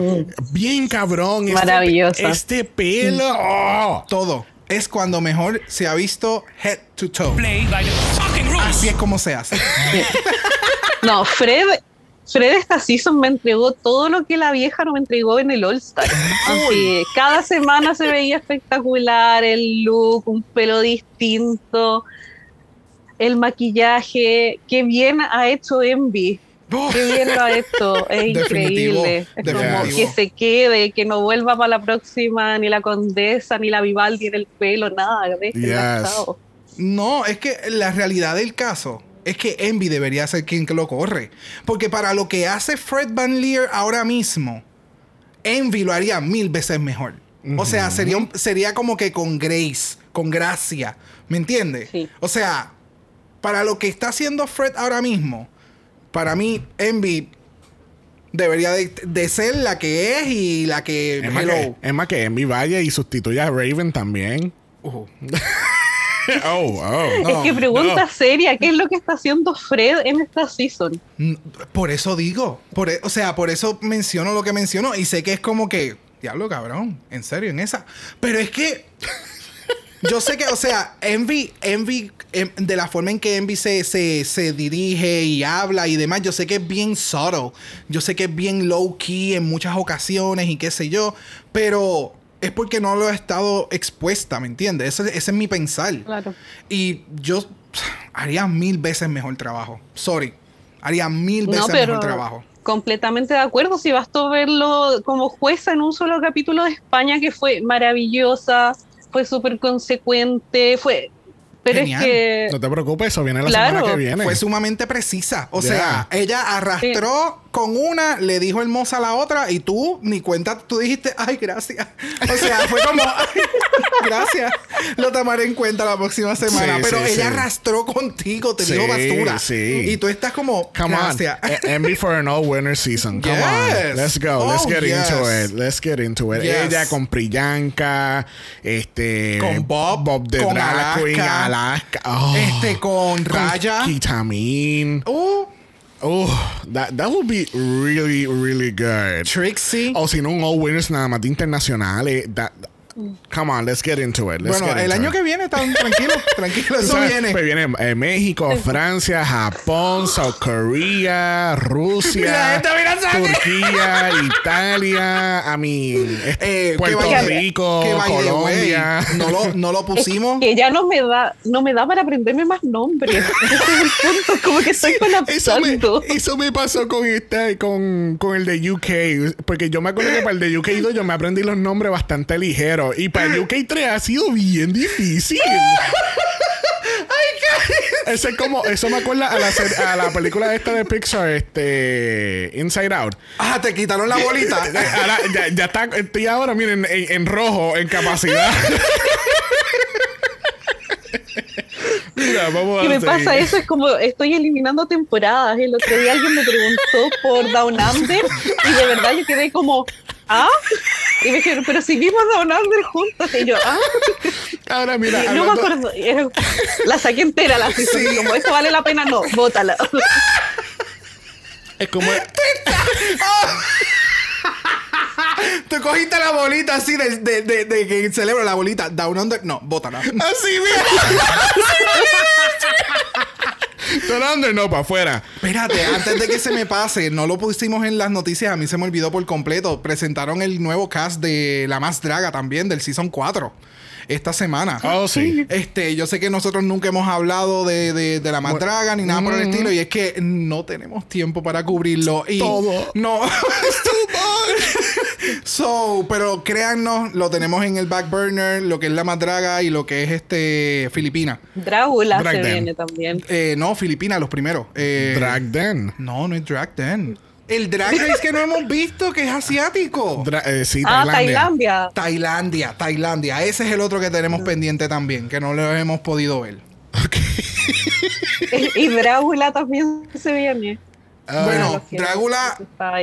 Bien cabrón. Este- Maravillosa. Este, pelo. oh. Todo. Es cuando mejor se ha visto head to toe. Play by the fucking rules. Así es como se hace. [LAUGHS] No, Fred, Fred esta season me entregó todo lo que la vieja no me entregó en el All Star. [LAUGHS] Así, cada semana se veía espectacular el look, un pelo distinto, el maquillaje. Qué bien ha hecho Envy. Qué bien lo ha hecho. [LAUGHS] Es Definitivo, increíble. Es como que se quede, que no vuelva para la próxima ni la condesa ni la Vivaldi en el pelo, nada. déjenla, Yes. No, es que la realidad del caso es que Envy debería ser quien que lo corre. Porque para lo que hace Fred Van Leer ahora mismo, Envy lo haría mil veces mejor. O sea, sería, un- sería como que con grace, con gracia. ¿Me entiendes? Sí. O sea, para lo que está haciendo Fred ahora mismo, para mí, Envy debería de, de ser la que es y la que. Es más, que, es más que Envy vaya y sustituya a Raven también. Uh. [LAUGHS] [LAUGHS] oh, oh. No, es que pregunta seria, ¿qué es lo que está haciendo Fred en esta season? Mm, Por eso digo. Por, e- o sea, por eso menciono lo que menciono. Y sé que es como que. Diablo, cabrón. En serio, en esa. Pero es que. [LAUGHS] Yo sé que, o sea, Envy, Envy, em, de la forma en que Envy se, se, se dirige y habla y demás, yo sé que es bien subtle. Yo sé que es bien low key en muchas ocasiones y qué sé yo. Pero es porque no lo he estado expuesta, ¿me entiendes? Ese, ese es mi pensar. Claro. Y yo haría mil veces mejor trabajo. Sorry. Haría mil veces No, pero mejor trabajo. completamente de acuerdo. Si bastó verlo como jueza en un solo capítulo de España que fue maravillosa, fue súper consecuente, fue... Pero Genial. es que... No te preocupes, eso viene la Claro. semana que viene. Fue sumamente precisa. O sea, ella arrastró con una, le dijo hermosa a la otra y tú ni cuenta, tú dijiste, ay, gracias. O sea, fue como, [LAUGHS] "Ay, gracias. Lo tomaré en cuenta la próxima semana. Sí, Pero sí, ella sí. arrastró contigo, te Sí, dijo basura. sí. Y tú estás como, Come gracias. on. E- Envy for an all winner season. Come Yes. on. Let's go. Let's Oh, get into it. Let's get into it. Yes. Ella con Priyanka, este Con Bob, Bob de con Drag Queen, Alaska. Alaska. Oh, Este, con Raya. Kitamin. Uh, Oh, that, that would be really, really good. Trixie. O si no, un all winners nada más de internacionales. That, come on, let's get into it. Let's bueno, get el año it. que viene, tan tranquilo, [LAUGHS] tranquilo, eso sabes, viene. Pues viene eh, México, Francia, Japón, South Korea, Mira Rusia, esto, mira, saque. Turquía, [LAUGHS] Italia, I mean, es- Eh, que Puerto by- Rico, que Colombia. no, lo, no lo [LAUGHS] pusimos. que ya no me da, no me da para aprenderme más nombres. Ese es el punto, como que estoy Eso me, colapsando. eso me pasó con este, con, con el de UK. Porque yo me acuerdo que para el de UK 2 yo me aprendí los nombres bastante ligeros. Y para el UK 3 ha sido bien difícil. [LAUGHS] Eso es como, eso me acuerda a la, a la película esta de Pixar, este Inside Out. Ah, te quitaron la bolita. [LAUGHS] Ahora, ya, ya está, estoy ahora, miren, en, en rojo, en capacidad. [LAUGHS] Mira, vamos a que me seguir. pasa eso, es como estoy eliminando temporadas. El otro día alguien me preguntó por Down Under y de verdad yo quedé como, ¿ah? Y me dijeron, pero si vimos Down Under juntos. Y yo, ¿ah? Ahora, mira, Y no me acuerdo. Era- la saqué entera, la season, y como eso vale la pena, no, bótala. es como. [LAUGHS] [LAUGHS] [LAUGHS] Tú cogiste la bolita así de, de, de, de que celebro la bolita. Down under. No, bótala. [LAUGHS] [LAUGHS] Así mismo. Down Under, no, para afuera. Espérate, antes de que se me pase, no lo pusimos en las noticias, a mí se me olvidó por completo. Presentaron el nuevo cast de La Más Draga también, del Season 4, esta semana. Oh, sí. Este, yo sé que nosotros nunca hemos hablado de, de, de la más draga ni nada por el estilo, y es que no tenemos tiempo para cubrirlo. Y Todo. No. So, pero créannos, lo tenemos en el back burner, lo que es la más draga y lo que es este Filipina. Drácula Drag se Den. viene también. Eh, no, Filipina, los primeros. Eh, Drag Den. No, no es drag den. El drag race que no hemos visto, que es asiático. Dra- eh, sí, Ah, Tailandia. Tailandia. Tailandia, Tailandia. Ese es el otro que tenemos pendiente también, que no lo hemos podido ver. [LAUGHS] Y Drácula también se viene. Ah, bueno, Drácula,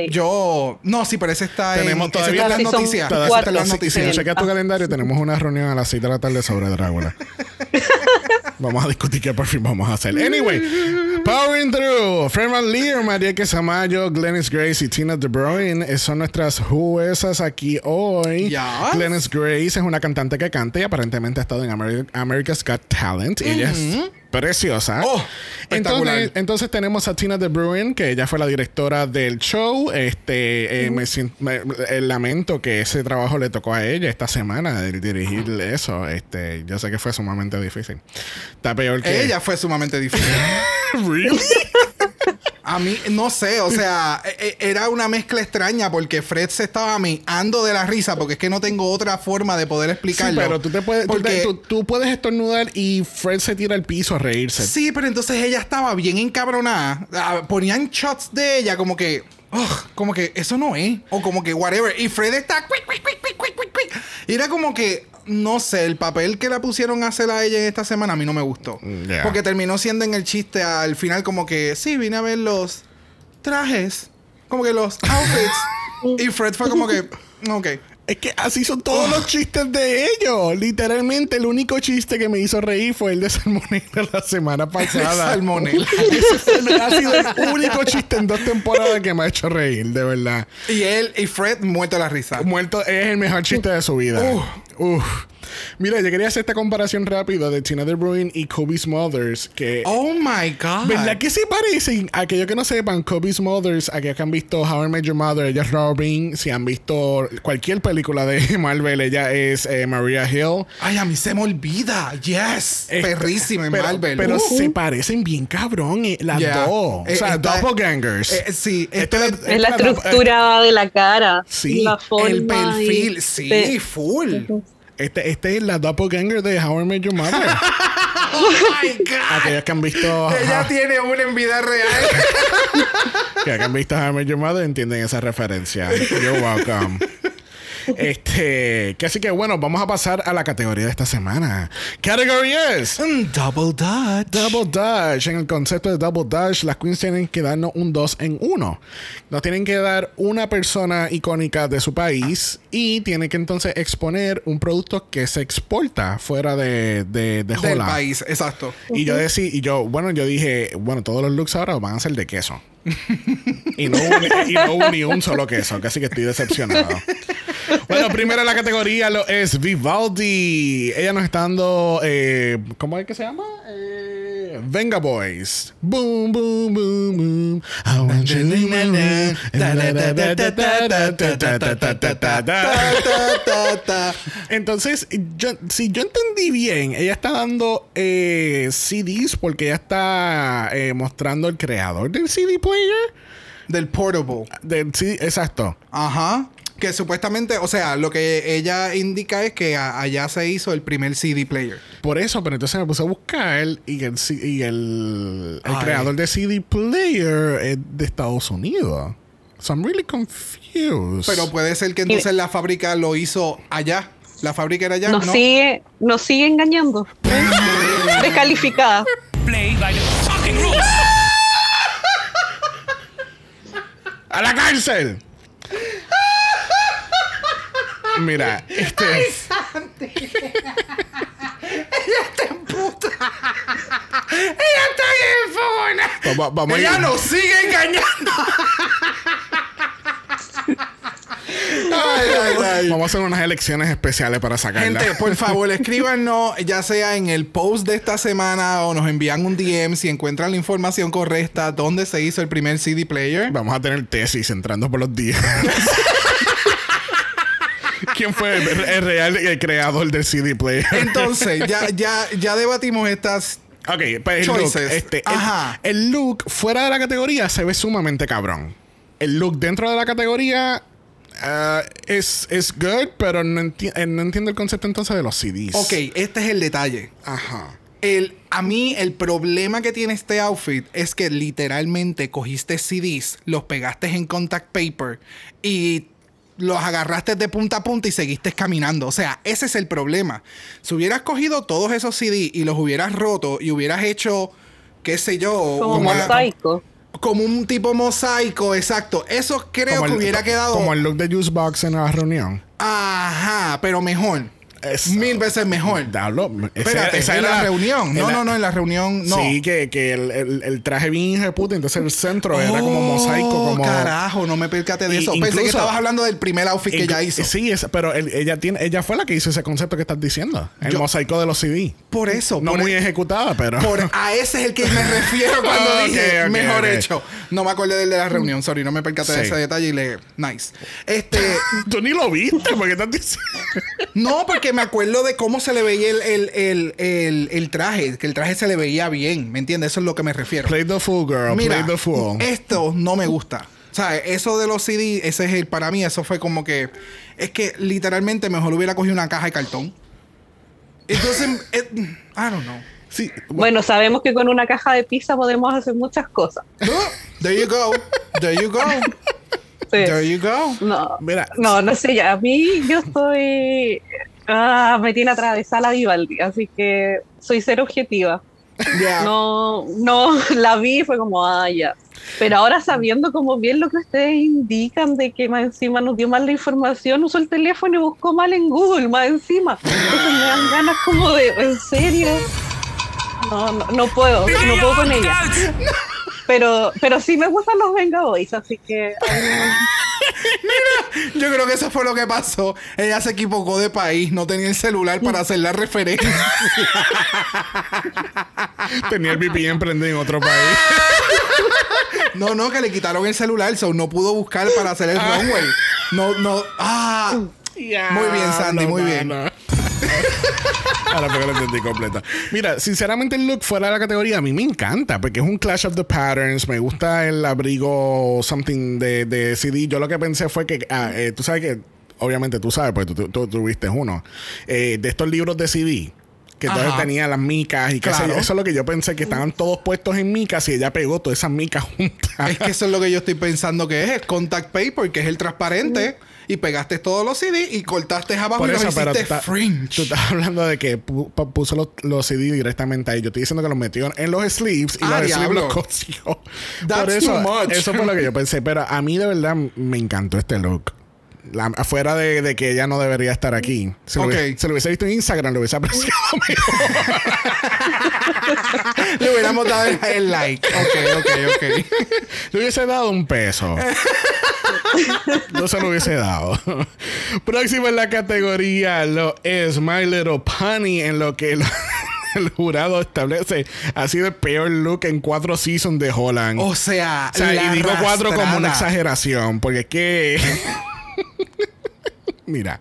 yo... No, sí, pero ese está Tenemos en, todavía- está las noticias. En las noticias. Chequeas tu Ah. calendario, tenemos una reunión a las 6 de la tarde sobre Drácula. [LAUGHS] vamos a discutir qué por fin vamos a hacer. Anyway, powering through. Fred Van Leer, María Quesamayo, Glennis Grace y Tina De Bruyne eh, son nuestras juezas aquí hoy. Yes. Glennis Grace es una cantante que canta y aparentemente ha estado en Ameri- America's Got Talent. Ella es preciosa. Oh, entonces, entonces tenemos a Tina De Bruyne, que ella fue la directora del show. Este, eh, me, eh, lamento que ese trabajo le tocó a ella esta semana, de dirigir eso. Este, yo sé que fue sumamente difícil. Está peor que Ella fue sumamente difícil. [LAUGHS] Really? A mí, no sé, o sea, e- e- era una mezcla extraña porque Fred se estaba meando de la risa porque es que no tengo otra forma de poder Sí, explicarlo. pero tú te puedes, tú, Porque- tú- tú puedes estornudar y Fred se tira al piso a reírse. Sí, pero entonces ella estaba bien encabronada. Ah, Ponían shots de ella como que, ugh, como que eso no es. O como que whatever. Y Fred está. Y era como que, no sé, el papel que la pusieron a hacer a ella en esta semana a mí no me gustó. Mm, yeah. Porque terminó siendo en el chiste al final como que, sí, vine a ver los trajes. Como que los outfits. [LAUGHS] y Fred fue como que, ok. Es que así son todos los chistes de ellos. Literalmente, el único chiste que me hizo reír fue el de Salmonella [LAUGHS] la semana pasada. Salmonella. [LAUGHS] Ese fue- ha sido el único chiste en dos temporadas que me ha hecho reír, de verdad. Y él y Fred muerto la risa. Muerto es el mejor chiste de su vida. Uf. Mira, yo quería hacer esta comparación rápida de Tina de Bruin y Kobe Smothers. Que Oh my God. ¿Verdad que se parecen? Aquellos que no sepan, Kobe Smothers, aquellos que han visto How I Met Your Mother, ella es Robin. Si han visto cualquier película de [LAUGHS] Marvel, ella es eh, Maria Hill. Ay, a mí se me olvida. Yes. Eh, Perrísima en pero, Marvel. Pero Uh. se parecen bien cabrón, eh, las Yeah. dos. Eh, o sea, esta- doppelgangers. Eh, sí, Esta Es la esta- estructura de la cara. Sí, la forma el perfil. y- Sí, de- full. Este, este es la doppelganger de How I Met Your Mother. [LAUGHS] Oh my God. aquellos que han visto. Ella tiene una en vida real. [LAUGHS] que han visto How I Met Your Mother entienden esa referencia. You're welcome. [LAUGHS] Este, que así que bueno, vamos a pasar a la categoría de esta semana. Category es Mm, Double Dutch. Double Dash. En el concepto de Double Dash, las queens tienen que darnos un 2 en 1. Nos tienen que dar una persona icónica de su país y tienen que entonces exponer un producto que se exporta fuera de, de, de Del Holland. país, exacto. Y yo decí, y yo, bueno, yo dije, bueno, todos los looks ahora van a ser de queso. [LAUGHS] y, no hubo, y no hubo ni un solo queso, casi que estoy decepcionado. bueno, primero en la categoría lo es Vivaldi. Ella nos está dando, eh, ¿cómo es que se llama? Eh, Venga Boys. Boom, boom, boom, boom. I want you in my room. Entonces, yo, si yo entendí bien, ella está dando eh, CDs porque ella está eh, mostrando el creador del CD player. Del portable. Del CD, exacto. Ajá. Que supuestamente, o sea, lo que ella indica es que a- allá se hizo el primer CD player. Por eso, pero entonces me puse a buscar y el, C- y el, creador de CD player es de Estados Unidos. So I'm really confused. Pero puede ser que entonces la fábrica lo hizo allá. La fábrica era allá. Nos ¿no? sigue, nos sigue engañando. [LAUGHS] Descalificada. Play by the fucking rules. [LAUGHS] ¡A la cárcel! Mira, [LAUGHS] este. [LAUGHS] ¡Ella está bien fogona! Vamos, vamos a ¡Ella ir- nos sigue engañando! Ay, ay, ay. Vamos a hacer unas elecciones especiales para sacarla. Gente, por favor, escríbanos ya sea en el post de esta semana o nos envían un DM si encuentran la información correcta dónde se hizo el primer CD player. Vamos a tener tesis entrando por los días. [LAUGHS] ¿Quién fue el, el real el creador del CD player? Entonces, ya, ya, ya debatimos estas. ok, pues el look, este, Ajá. El, look fuera de la categoría se ve sumamente cabrón. El look dentro de la categoría es, es good, pero no, enti- eh, no entiendo el concepto entonces de los CDs. Ok, este es el detalle. Ajá. El, a mí el problema que tiene este outfit es que literalmente cogiste CDs, los pegaste en contact paper y los agarraste de punta a punta y seguiste caminando. O sea, ese es el problema. Si hubieras cogido todos esos CDs y los hubieras roto y hubieras hecho, qué sé yo, Como una- mosaico. como un tipo mosaico, exacto. Eso creo Como que el- hubiera quedado... Como el look de Juicebox en la reunión. Ajá, pero mejor. Eso. Mil veces mejor. Diablo, Espérate, esa en era la reunión. No, en la- no, no, en la reunión no. Sí, que, que el, el- el traje bien hijo de puta, entonces el centro era como Oh, mosaico, como. Carajo, no me percaté de Y- eso. Pensé incluso- que estabas hablando del primer outfit que ella hizo. Sí, es- pero ella tiene, ella fue la que hizo ese concepto que estás diciendo. El Yo- mosaico de los CD. Por eso. No por, muy e- ejecutada, pero. por- a ese es el que me refiero cuando [LAUGHS] dije mejor hecho. No me acordé del de la reunión, sorry, no me percaté de ese detalle y le. Nice. Este. [LAUGHS] Tú ni lo viste, porque estás diciendo. no, porque me acuerdo de cómo se le veía el, el, el, el, el traje, que el traje se le veía bien, ¿me entiendes? Eso es lo que me refiero. Play the fool, girl. Mira, Play the fool. esto no me gusta. O sea, eso de los CD, ese es el, para mí, eso fue como que, es que literalmente mejor hubiera cogido una caja de cartón. Entonces, eh, I don't know. Sí. Bueno, sabemos que con una caja de pizza podemos hacer muchas cosas. [LAUGHS] There you go. There you go. Sí. There you go. No, Mira, no, no sé, ya. A mí yo estoy. Ah, me tiene atravesada la Vivaldi, así que soy cero objetiva. Yeah. No, no, la vi y fue como, ah, ya. Pero ahora sabiendo como bien lo que ustedes indican de que más encima nos dio mal la información, usó el teléfono y buscó mal en Google, más encima. Entonces me dan ganas como de, ¿en serio? No, no, no puedo, no puedo con ella. Pero, pero sí me gustan los Venga Boys, así que... ay, [LAUGHS] Yo creo que eso fue lo que pasó. Ella se equivocó de país, no tenía el celular para hacer la referencia. [LAUGHS] tenía el VPN prendido en otro país. [LAUGHS] No, no, que le quitaron el celular, so no pudo buscar para hacer el runway. No, no. Ah, Muy bien, Sandy, muy bien. Ahora porque lo entendí completa. Mira, sinceramente el look fuera de la categoría a mí me encanta porque es un clash of the patterns. Me gusta el abrigo something de, de CD. Yo lo que pensé fue que, ah, eh, tú sabes que, obviamente tú sabes, porque tú, tú- tú tuviste uno, eh, de estos libros de CD. Que entonces Ajá. tenía las micas y. Claro. Eso es lo que yo pensé que estaban todos puestos en micas y ella pegó todas esas micas juntas. es que eso es lo que yo estoy pensando que es el contact paper, que es el transparente. Y pegaste todos los CD y cortaste abajo Por y eso, los hiciste fringe. tú estás hablando de que pu- pu- puso los, los CD directamente ahí. Yo estoy diciendo que los metió en los sleeves y Ah, los sleeves los cosió. That's Por eso, too much. eso fue lo que yo pensé. Pero a mí de verdad me encantó este look. La- afuera de, de que ella no debería estar aquí. Si, lo, Ok. hubiese, si lo hubiese visto en Instagram, lo hubiese apreciado [LAUGHS] mejor. Le hubiéramos dado el, el like. Ok, ok, ok. Le hubiese dado un peso. No se lo hubiese dado. Próximo en la categoría lo es My Little Pony, en lo que lo- el jurado establece ha sido el peor look en cuatro seasons de Holland. O sea, O sea, y digo cuatro como una exageración, porque es que. [LAUGHS] Mira.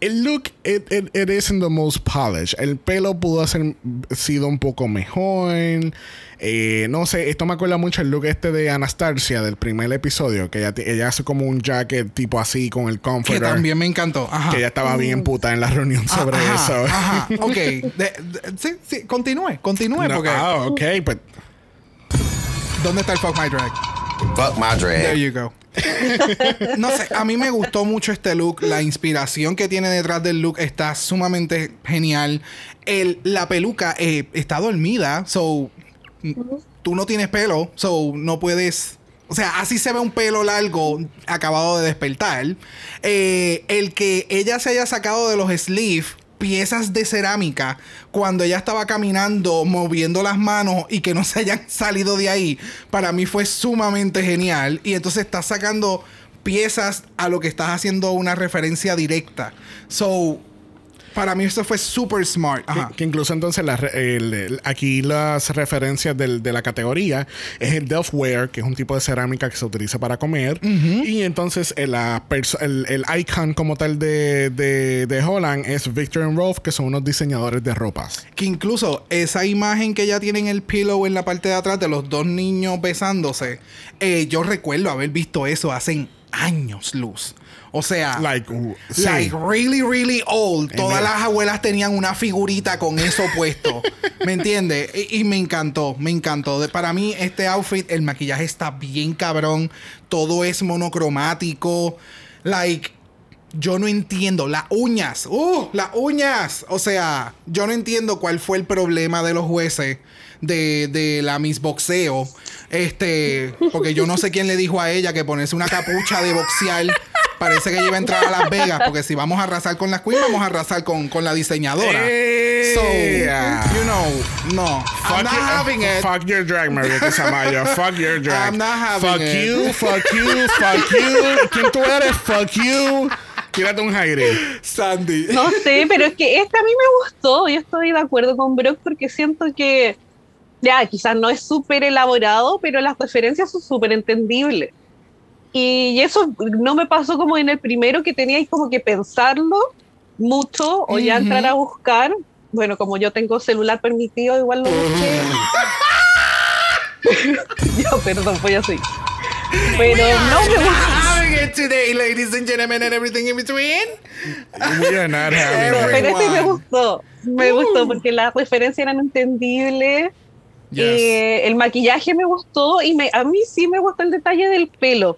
El look, it, it, it isn't the most polished. El pelo pudo haber sido un poco mejor. Eh, no sé, esto me acuerda mucho el look este de Anastasia del primer episodio, que ella, ella hace como un jacket tipo así con el Que comforter. también me encantó. Ajá. Que ella estaba bien puta en la reunión Ah, sobre ajá, eso. Ajá, [LAUGHS] ok. De- de- sí, sí, continúe, continúe, No, porque ah, ok, pues ¿dónde está el Fuck My Drag? Fuck my There drag. you go. [LAUGHS] no sé, a mí me gustó mucho este look. La inspiración que tiene detrás del look está sumamente genial. El, la peluca eh, está dormida, so tú no tienes pelo, so no puedes. O sea, así se ve un pelo largo acabado de despertar. Eh, el que ella se haya sacado de los sleeves piezas de cerámica cuando ella estaba caminando, moviendo las manos y que no se hayan [LAUGHS] salido de ahí, para mí fue sumamente genial. Y entonces estás sacando piezas a lo que estás haciendo una referencia directa. So, para mí eso fue super smart. Ajá. que incluso entonces la el- el- aquí las referencias del- de la categoría es el Delftware, que es un tipo de cerámica que se utiliza para comer. Y entonces el, perso- el, el icon como tal de, de, de Holland es Victor and Rolf, que son unos diseñadores de ropas. Que incluso esa imagen que ya tienen el pillow en la parte de atrás de los dos niños besándose, eh, yo recuerdo haber visto eso hace años, Luz. O sea, Like, uh, sí. really, really old. Todas las abuelas tenían una figurita con eso puesto. [LAUGHS] ¿Me entiendes? Y, y me encantó, me encantó. De- para mí, este outfit, el maquillaje está bien cabrón. Todo es monocromático. Like, yo no entiendo. Las uñas. ¡Uh! Las uñas. O sea, yo no entiendo cuál fue el problema de los jueces de, de la Miss Boxeo. Este, porque yo no sé quién le dijo a ella que ponerse una capucha de boxear. Parece que ella iba a entrar a Las Vegas. Porque si vamos a arrasar con las queens, vamos a arrasar con, con la diseñadora. Eh, So, you know, no. I'm not your, having it. Fuck your drag, Marietta Samaya. fuck your drag. I'm not having fuck it. you, fuck you, fuck you. ¿Quién tú eres? Fuck you. Tírate un aire. Sandy. No sé, pero es que este a mí me gustó. Yo estoy de acuerdo con Brock porque siento que, ya, quizás no es súper elaborado, pero las referencias son súper entendibles. Y eso no me pasó como en el primero que teníais como que pensarlo mucho o ya entrar a buscar. Bueno, como yo tengo celular permitido, igual lo busqué. [LAUGHS] yo, perdón, voy a seguir. Pero no me it today, ladies and gentlemen, and everything in between. We are not [LAUGHS] having Pero- este me gustó. Me gustó porque las referencias eran entendibles. Yes. Eh, el maquillaje me gustó y me, a mí sí me gustó el detalle del pelo.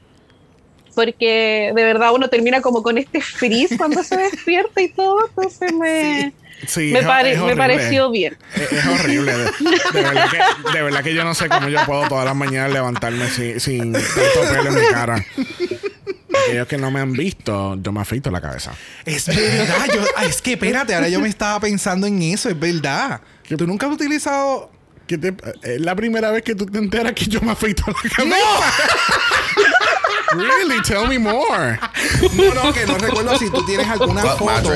Porque de verdad uno termina como con este frizz cuando se despierta y todo. Entonces me, Sí, me, es- pare- es me horrible. pareció bien. Es, es horrible. De, de verdad que, de verdad que yo no sé cómo yo puedo todas las mañanas levantarme sin, sin tanto pelo en mi cara. Aquellos que no me han visto, yo me afeito la cabeza. Es verdad. Yo, ah, es que espérate, ahora yo me estaba pensando en eso, es verdad. ¿Tú nunca has utilizado ¿Qué te- es la primera vez que tú te enteras que yo me afeito la cabeza. [LAUGHS] Really? Tell me more. No, no, que no recuerdo si tú tienes alguna my foto.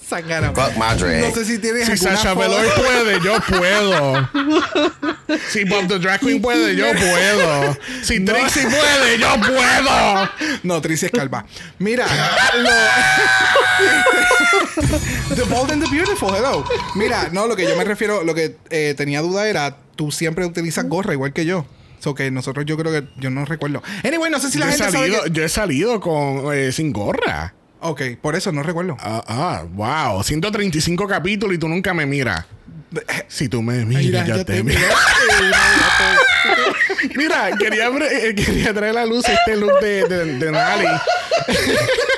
Sangana. Fuck my drag. No sé si tienes Si Sasha. Velour puede, yo puedo. [LAUGHS] Si Bob the Drag Queen puede, yo [LAUGHS] puedo. Si Trixie puede, yo puedo. No, Tricia es calva. Mira, lo- [LAUGHS] The Bold and the Beautiful, hello. Mira, no, lo que yo me refiero, lo que eh, tenía duda era, tú siempre utilizas gorra igual que yo. So que nosotros yo creo que yo no recuerdo. Anyway, no sé si Yo la he gente sabe salido, que... yo he salido con, eh, sin gorra. Ok, por eso no recuerdo. Ah, ah, wow. 135 capítulos y tú nunca me miras. Si tú me miras, yo te te miro. [LAUGHS] Mira, quería, eh, quería traer a la luz este look de, de, de Nali. [LAUGHS]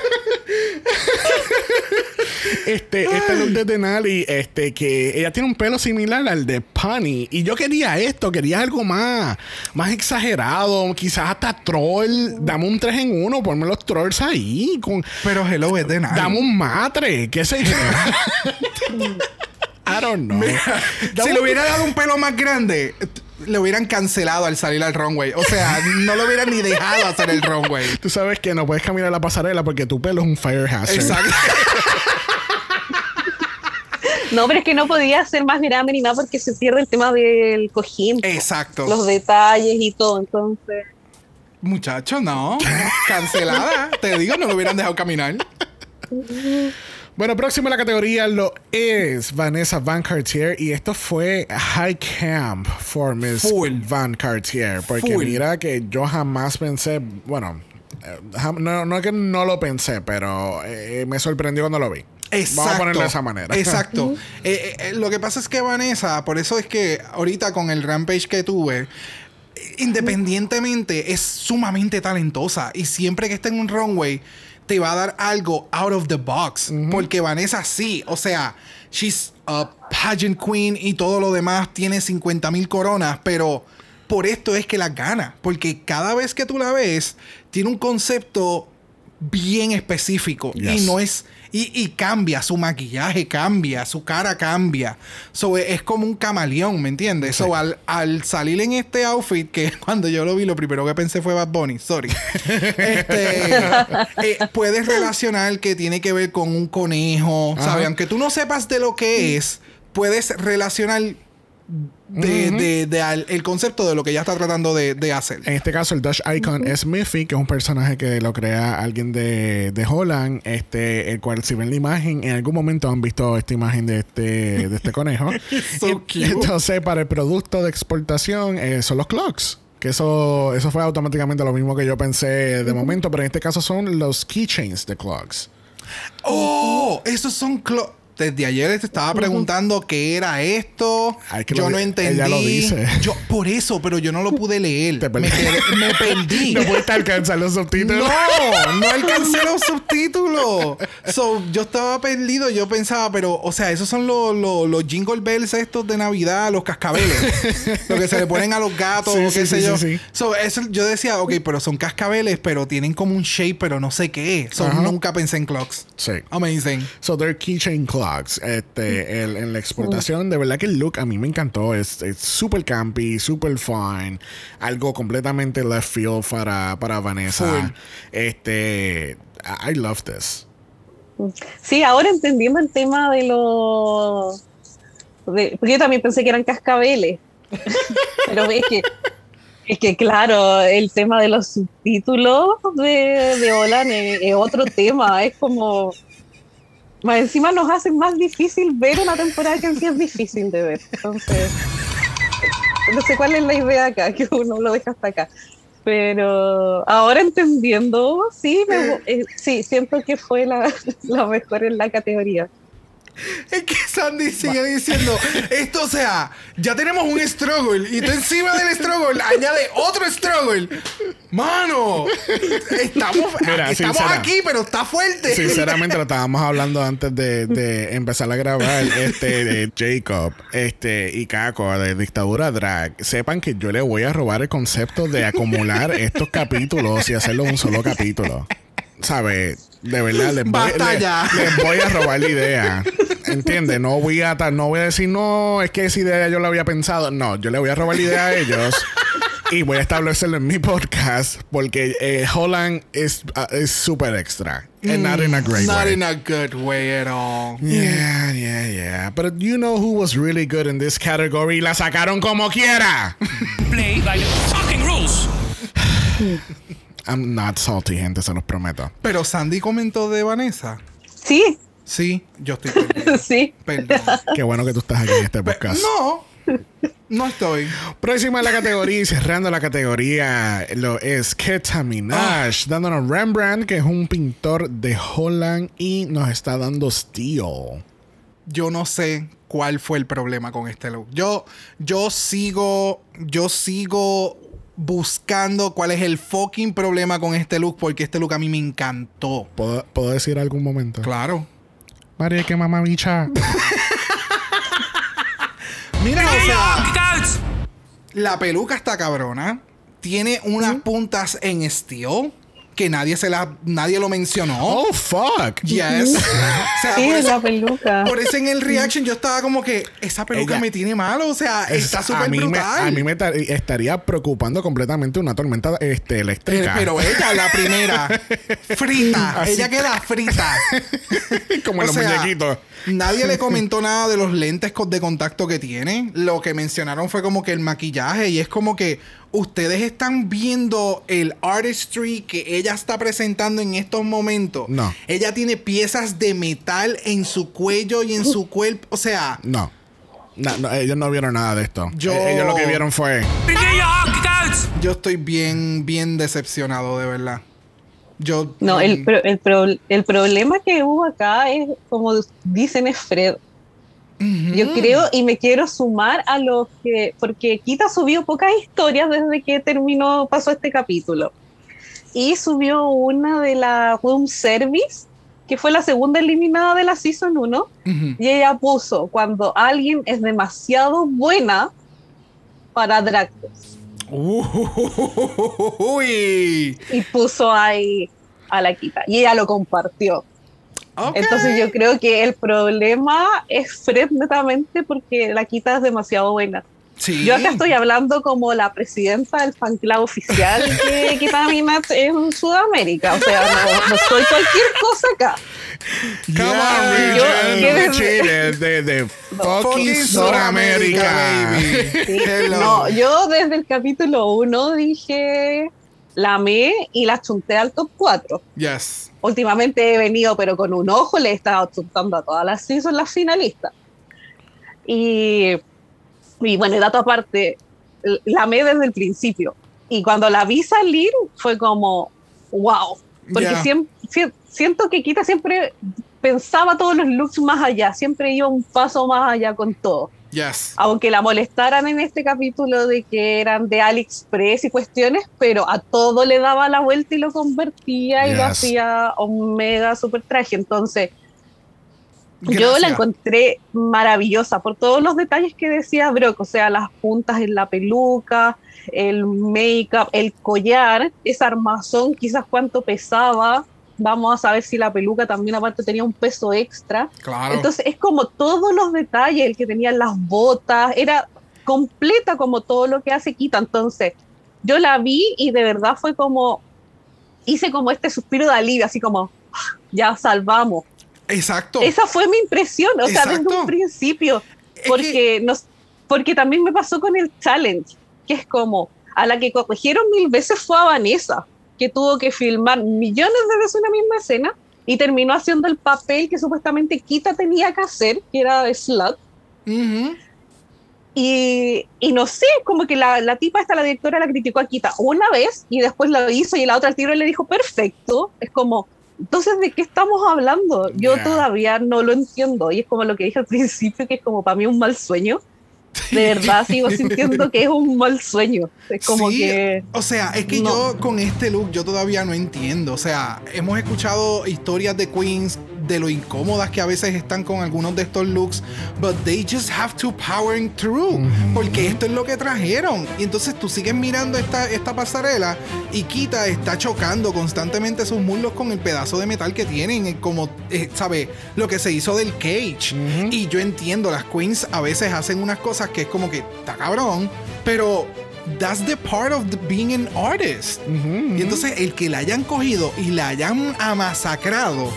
Este, este look de Denali, este, que ella tiene un pelo similar al de Punny. Y yo quería esto, quería algo más, más exagerado, quizás hasta troll. Dame un 3 en 1, ponme los trolls ahí. Con, Pero hello es de nada. dame un matre, qué sé yo. [LAUGHS] I don't know. si le hubiera dado un pelo más grande, le hubieran cancelado al salir al runway. O sea, no lo hubieran ni dejado hacer el runway. Tú sabes que no puedes caminar la pasarela porque tu pelo es un fire hazard. Exacto. [LAUGHS] No, pero es que no podía ser más grande ni nada porque se pierde el tema del cojín. Exacto. Los detalles y todo. Entonces, Muchacho, no. Cancelada. Te digo, no lo hubieran dejado caminar. Bueno, próximo a la categoría lo es Vanessa Van Cartier y esto fue High Camp for Miss Full. Van Cartier. Porque Full. mira que yo jamás pensé, bueno, eh, no, no es que no lo pensé, pero eh, me sorprendió cuando lo vi. Exacto. Vamos a ponerlo de esa manera. Exacto. Eh, eh, eh, lo que pasa es que Vanessa, por eso es que ahorita con el rampage que tuve, independientemente es sumamente talentosa y siempre que esté en un runway te va a dar algo out of the box. Porque Vanessa sí, o sea, she's a pageant queen y todo lo demás tiene 50 mil coronas, pero por esto es que las gana. Porque cada vez que tú la ves, tiene un concepto bien específico y no es y, y cambia su maquillaje cambia su cara cambia. So e- es como un camaleón me entiendes so al, al salir en este outfit que [LAUGHS] cuando yo lo vi lo primero que pensé fue Bad Bunny sorry. [LAUGHS] Este eh, puedes relacionar que tiene que ver con un conejo sabes aunque tú no sepas de lo que es puedes relacionar de, de- de al- el concepto de lo que ella está tratando de, de hacer En este caso, el Dutch Icon es Miffy, que es un personaje que lo crea alguien de, de Holland, este, el cual si ven la imagen, en algún momento han visto esta imagen de este, de este conejo. [LAUGHS] So Y- cute. Entonces, para el producto de exportación eh, son los clocks. Que eso, eso fue automáticamente lo mismo que yo pensé de momento, pero en este caso son los keychains de clocks. Oh, esos son clo- Desde ayer te estaba preguntando qué era esto. Ay, que yo lo no entendí. ella lo dice. Yo, por eso, pero yo no lo pude leer. Te me, perdí. quedé- me perdí. [LAUGHS] No pudiste alcanzar los subtítulos. No, no alcancé los subtítulos. So, yo estaba perdido. Yo pensaba, pero, o sea, esos son los, los, los jingle bells estos de Navidad, los cascabeles. [LAUGHS] lo que se le ponen a los gatos, Sí, o qué sí, sé sí, yo. sí, sí. So, eso, yo decía, ok, pero son cascabeles, pero tienen como un shape, pero no sé qué es. So, nunca pensé en clocks. Sí. Amazing. So, they're keychain clocks. Este, el- en la exportación, de verdad que el look a mí me encantó. Es súper campy, súper fun. Algo completamente left field para, para Vanessa. Este, I love this. sí, ahora entendiendo el tema de los. de- porque yo también pensé que eran cascabeles. [LAUGHS] Pero es que. Es que, claro, el tema de los subtítulos de, de Olan es, es otro tema. Es como. Más encima nos hacen más difícil ver una temporada que en sí es difícil de ver. Entonces, no sé cuál es la idea acá, que uno lo deja hasta acá. Pero ahora entendiendo, sí, me- eh, sí siento que fue la, [LAUGHS] la mejor en la categoría. Es que Sandy sigue diciendo, esto o sea, ya tenemos un struggle y tú encima del struggle añade otro struggle. Mano, estamos, Mira, estamos sincera. aquí, pero está fuerte. Sinceramente lo estábamos hablando antes de, de empezar a grabar este de Jacob este y Caco de Dictadura Drag. Sepan que yo le voy a robar el concepto de acumular estos capítulos y hacerlo un solo capítulo. ¿Sabe? De verdad, les voy, Basta les- ya. les voy a robar la idea. ¿Entiendes? No voy a no voy a decir, no, es que esa idea yo la había pensado. No, yo le voy a robar la idea a ellos. Y voy a establecerlo en mi podcast porque eh, Holland es uh, es super extra. And not in a great Not way. in a good way at all. Yeah, yeah, yeah. But you know who was really good in this category? La sacaron como quiera. Play by the fucking rules. [SIGHS] [LAUGHS] I'm not salty, gente, se los prometo. Pero Sandy comentó de Vanessa. Sí, Sí, yo estoy [LAUGHS] perdido. sí. Perdón. Qué bueno que tú estás aquí en este podcast. No, no estoy. Próxima en la categoría y cerrando la categoría lo es Keta Minaj, dándonos Rembrandt, que es un pintor de Holland y nos está dando Steel. Yo no sé cuál fue el problema con este look. Yo, yo sigo, yo sigo buscando cuál es el fucking problema con este look porque este look a mí me encantó. ¿Puedo, puedo decir algún momento? Claro. María, que mamá bicha. [LAUGHS] Mira, o sea, la peluca está cabrona. Tiene unas puntas en steel que nadie se la, nadie lo mencionó. Oh, fuck. Yes. [LAUGHS] o sea, Sí, por peluca. por eso en el reaction yo estaba como que esa peluca Ella- me tiene malo. O sea, está súper me, brutal. a mí me ta- estaría preocupando completamente una tormenta este, Pero, eléctrica. pero ella, la primera, [LAUGHS] frita. Así. Ella queda frita. [LAUGHS] Como en los sea, muñequitos. Nadie le comentó nada de los lentes de contacto que tiene. Lo que mencionaron fue como que el maquillaje. Y es como que ustedes están viendo el artistry que ella está presentando en estos momentos. No. Ella tiene piezas de metal en su cuello y en su [LAUGHS] cuerpo. O sea, No. No, no, ellos no vieron nada de esto. Yo- Eh, Ellos lo que vieron fue. Yo, estoy bien, bien decepcionado, de verdad. Yo. No, el, pro- el, pro- el problema que hubo acá es, como dicen, es Fred. Yo creo y me quiero sumar a los que, porque Kita subió pocas historias desde que terminó, pasó este capítulo. Y subió una de la room service, que fue la segunda eliminada de la season 1. Ujú. Y ella puso cuando alguien es demasiado buena para drag race". Uy. Y puso ahí a la Kita. Y ella lo compartió. Entonces yo creo que el problema es Fred netamente porque la Kita es demasiado buena. Sí. Yo acá estoy hablando como la presidenta del fan club oficial de Kita Minaj en Sudamérica. O sea, no, no soy cualquier cosa acá. Come Yeah. on, Yo- desde- cheated, de, de fucking Fucking Sudamérica. baby. Sí. Hello. No, yo desde el capítulo 1 dije la amé y la chunté al top 4. Yes. Últimamente he venido, pero con un ojo le he estado chuntando a todas las seasons las finalistas. Y, y bueno, dato aparte, la amé desde el principio. Y cuando la vi salir fue como, wow. Porque siento que Kita siempre pensaba todos los looks más allá, siempre iba un paso más allá con todo Yes. aunque la molestaran en este capítulo de que eran de AliExpress y cuestiones, pero a todo le daba la vuelta y lo convertía y lo hacía un mega super traje. Entonces, yo la encontré maravillosa por todos los detalles que decía Brock, o sea, las puntas en la peluca, el make-up, el collar, esa armazón, quizás cuánto pesaba. Vamos a saber si la peluca también aparte tenía un peso extra. Claro. Entonces es como todos los detalles, el que tenía las botas, era completa como todo lo que hace Kita. Entonces yo la vi y de verdad fue como, hice como este suspiro de alivio, así como, "Ah, ya salvamos. Exacto. Esa fue mi impresión, o sea, desde Exacto. un principio, Es porque, nos, porque también me pasó con el challenge, que es como, a la que corrigieron mil veces fue a Vanessa, que tuvo que filmar millones de veces una misma escena y terminó haciendo el papel que supuestamente Kita tenía que hacer, que era de Slut. Y, y no sé, como que la, la tipa esta, la directora, la criticó a Kita una vez y después lo hizo y la otra al tiro le dijo, perfecto. Es como, entonces, ¿de qué estamos hablando? Yo todavía no lo entiendo. Y es como lo que dije al [LAUGHS] principio, que es como para mí un mal sueño. [LAUGHS] De verdad sigo sintiendo que es un mal sueño. Es como Sí, que... O sea, es que no. yo con este look yo todavía no entiendo. O sea, hemos escuchado historias de queens de lo incómodas que a veces están con algunos de estos looks, but they just have to powering through, porque esto es lo que trajeron. Y entonces tú sigues mirando esta, esta pasarela y Kita está chocando constantemente sus muslos con el pedazo de metal que tienen, eh, como, eh, ¿sabe? Lo que se hizo del cage. Y yo entiendo, las queens a veces hacen unas cosas que es como que está cabrón, pero that's the part of the being an artist. Y entonces el que la hayan cogido y la hayan amasacrado,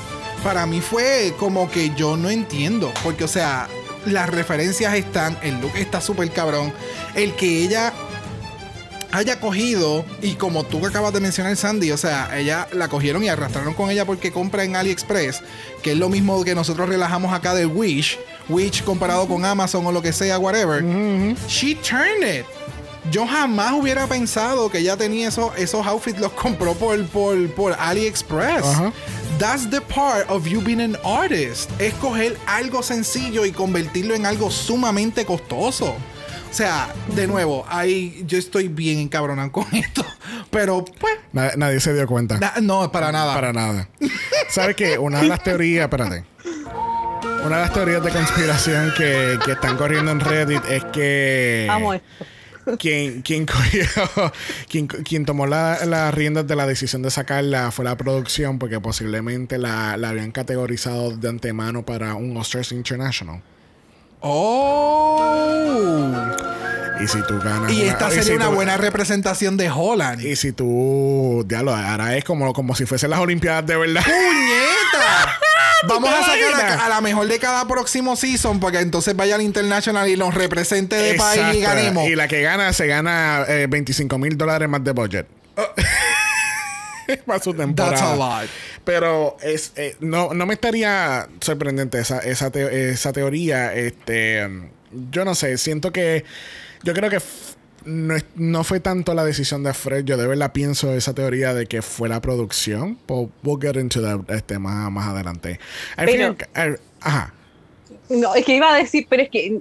para mí fue como que yo no entiendo. Porque, o sea, las referencias están, el look está súper cabrón. El que ella haya cogido, y como tú acabas de mencionar, Sandy, o sea, ella la cogieron y arrastraron con ella porque compra en AliExpress, que es lo mismo que nosotros relajamos acá del Wish, Wish comparado con Amazon o lo que sea, whatever. She turned it. Yo jamás hubiera pensado que ella tenía esos, esos outfits, los compró por, por, por AliExpress. That's the part of you being an artist. Es coger algo sencillo y convertirlo en algo sumamente costoso. O sea, de nuevo, ahí yo estoy bien encabronado con esto. Pero, pues, Na- nadie se dio cuenta. na- no, para nada. Para nada. ¿Sabes qué? Una de las teorías, espérate. Una de las teorías de conspiración que, que están corriendo en Reddit es que Amo esto. Quien, quien cogió, [LAUGHS] quien, quien tomó la- las riendas de la decisión de sacarla fue la producción, porque posiblemente la, la habían categorizado de antemano para un Oscars International. Oh. Y si tú ganas. Y una- esta y sería si una tú- buena representación de Holland. Y si tú. Diablo, ahora es como, como si fuesen las Olimpiadas de verdad. ¡Puñeta! Vamos a sacar a, a la mejor de cada próximo season porque entonces vaya al international y nos represente de país y ganemos. Y la que gana se gana eh, 25 mil dólares más de budget. [LAUGHS] Para su temporada. That's a lot. Pero es, eh, no, no me estaría sorprendente esa, esa, te- esa teoría. Este, yo no sé, siento que. Yo creo que no, es- no fue tanto la decisión de Fred. Yo de verdad pienso esa teoría de que fue la producción. But we'll get into that este, más, más adelante. Pero- ajá. No, es que iba a decir, pero es que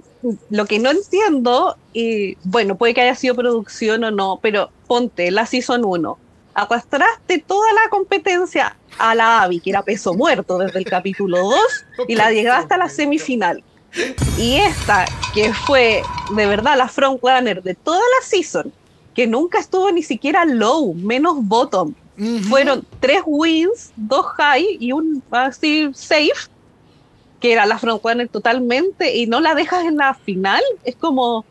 lo que no entiendo, y bueno, puede que haya sido producción o no, pero ponte la Season 1. Arrastraste toda la competencia a la Abby, que era peso muerto desde el capítulo 2, y la llegaste a la semifinal. Y esta, que fue de verdad la frontrunner de toda la season, que nunca estuvo ni siquiera low, menos bottom, fueron tres wins, dos high y un así safe, que era la frontrunner totalmente, y no la dejas en la final. Es como,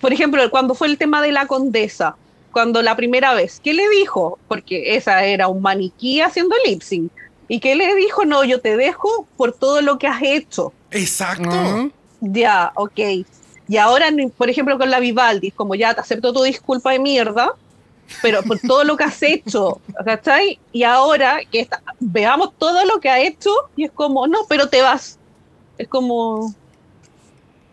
por ejemplo, cuando fue el tema de la condesa, cuando la primera vez, ¿qué le dijo? Porque esa era un maniquí haciendo lip sync. ¿Y qué le dijo? No, yo te dejo por todo lo que has hecho. Exacto. Ujú. Ya, ok. Y ahora, por ejemplo, con la Vivaldi, es como ya te acepto tu disculpa de mierda, pero por todo lo que has hecho, ¿cachai? Y ahora que está- veamos todo lo que ha hecho, y es como, no, pero te vas. Es como,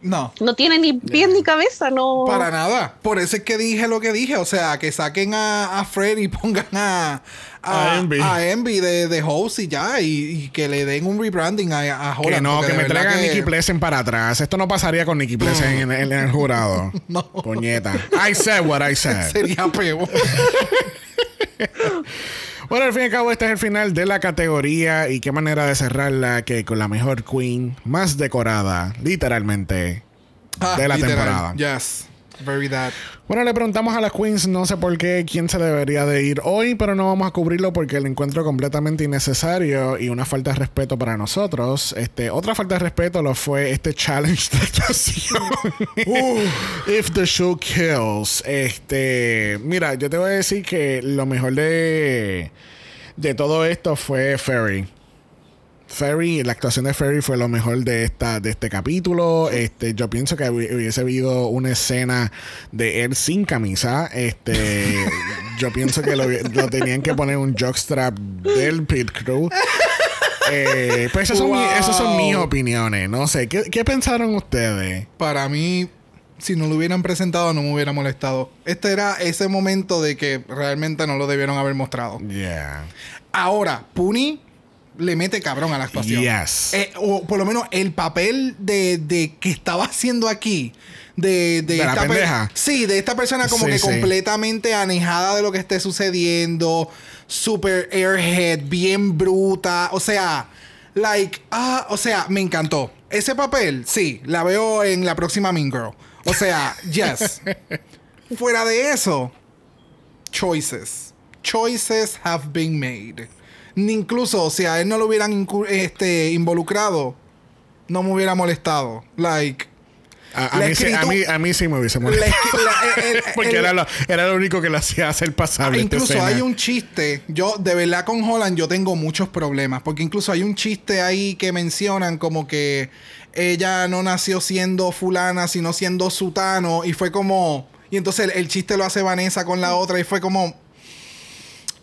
No. no tiene ni pies ni cabeza, no. Para nada. Por eso es que dije lo que dije. O sea, que saquen a, a Fred y pongan a, a, A Envy. a Envy de, de host y ya. Y, y que le den un rebranding a, a Holland. Que no, que me traigan que- Nicky Plessen para atrás. Esto no pasaría con Nicky Plessen en, en- en el jurado. [LAUGHS] No. Puñeta. I said what I said. [LAUGHS] Sería peor. [LAUGHS] Bueno, al fin y al cabo, este es el final de la categoría. Y qué manera de cerrarla que con la mejor queen más decorada, literalmente, Ah, de la literal. temporada. Yes. Very that. Bueno, le preguntamos a las queens, no sé por qué, quién se debería de ir hoy, pero no vamos a cubrirlo porque lo encuentro completamente innecesario y una falta de respeto para nosotros. Este, otra falta de respeto lo fue este challenge de actuación. [LAUGHS] [LAUGHS] If the show kills. Este, mira, yo te voy a decir que lo mejor de, de todo esto fue Ferry. Ferry, la actuación de Ferry fue lo mejor de esta de este capítulo. Este, yo pienso que hubi- hubiese habido una escena de él sin camisa. Este, [LAUGHS] yo pienso que lo, lo tenían que poner un jockstrap del pit crew. [LAUGHS] Eh, pues esas son, esas son mis opiniones. No sé, ¿qué, qué pensaron ustedes? Para mí, si no lo hubieran presentado, no me hubiera molestado. Este era ese momento de que realmente no lo debieron haber mostrado. Yeah. Ahora, Puni le mete cabrón a la actuación. Yes. Eh, o por lo menos el papel de, de que estaba haciendo aquí. De, de, ¿De la esta pendeja? Sí, de esta persona como Sí, que sí. completamente anejada de lo que esté sucediendo. Super airhead, bien bruta. O sea, like, ah, o sea, me encantó. Ese papel, sí, la veo en la próxima Mean Girl. O sea, [LAUGHS] yes. Fuera de eso, choices. Choices have been made. Ni incluso si a él no lo hubieran este, involucrado, no me hubiera molestado. Like, A, mí, sí, a, escritu- mí, a mí sí me hubiese molestado. esqui- la- el- el- [LAUGHS] Porque el- era lo, era lo único que le hacía hacer pasable. esta incluso escena. hay un chiste. Yo, de verdad, con Holland, yo tengo muchos problemas. Porque incluso hay un chiste ahí que mencionan como que ella no nació siendo fulana, sino siendo sutano. Y fue como. Y entonces el, el chiste lo hace Vanessa con la otra. Y fue como.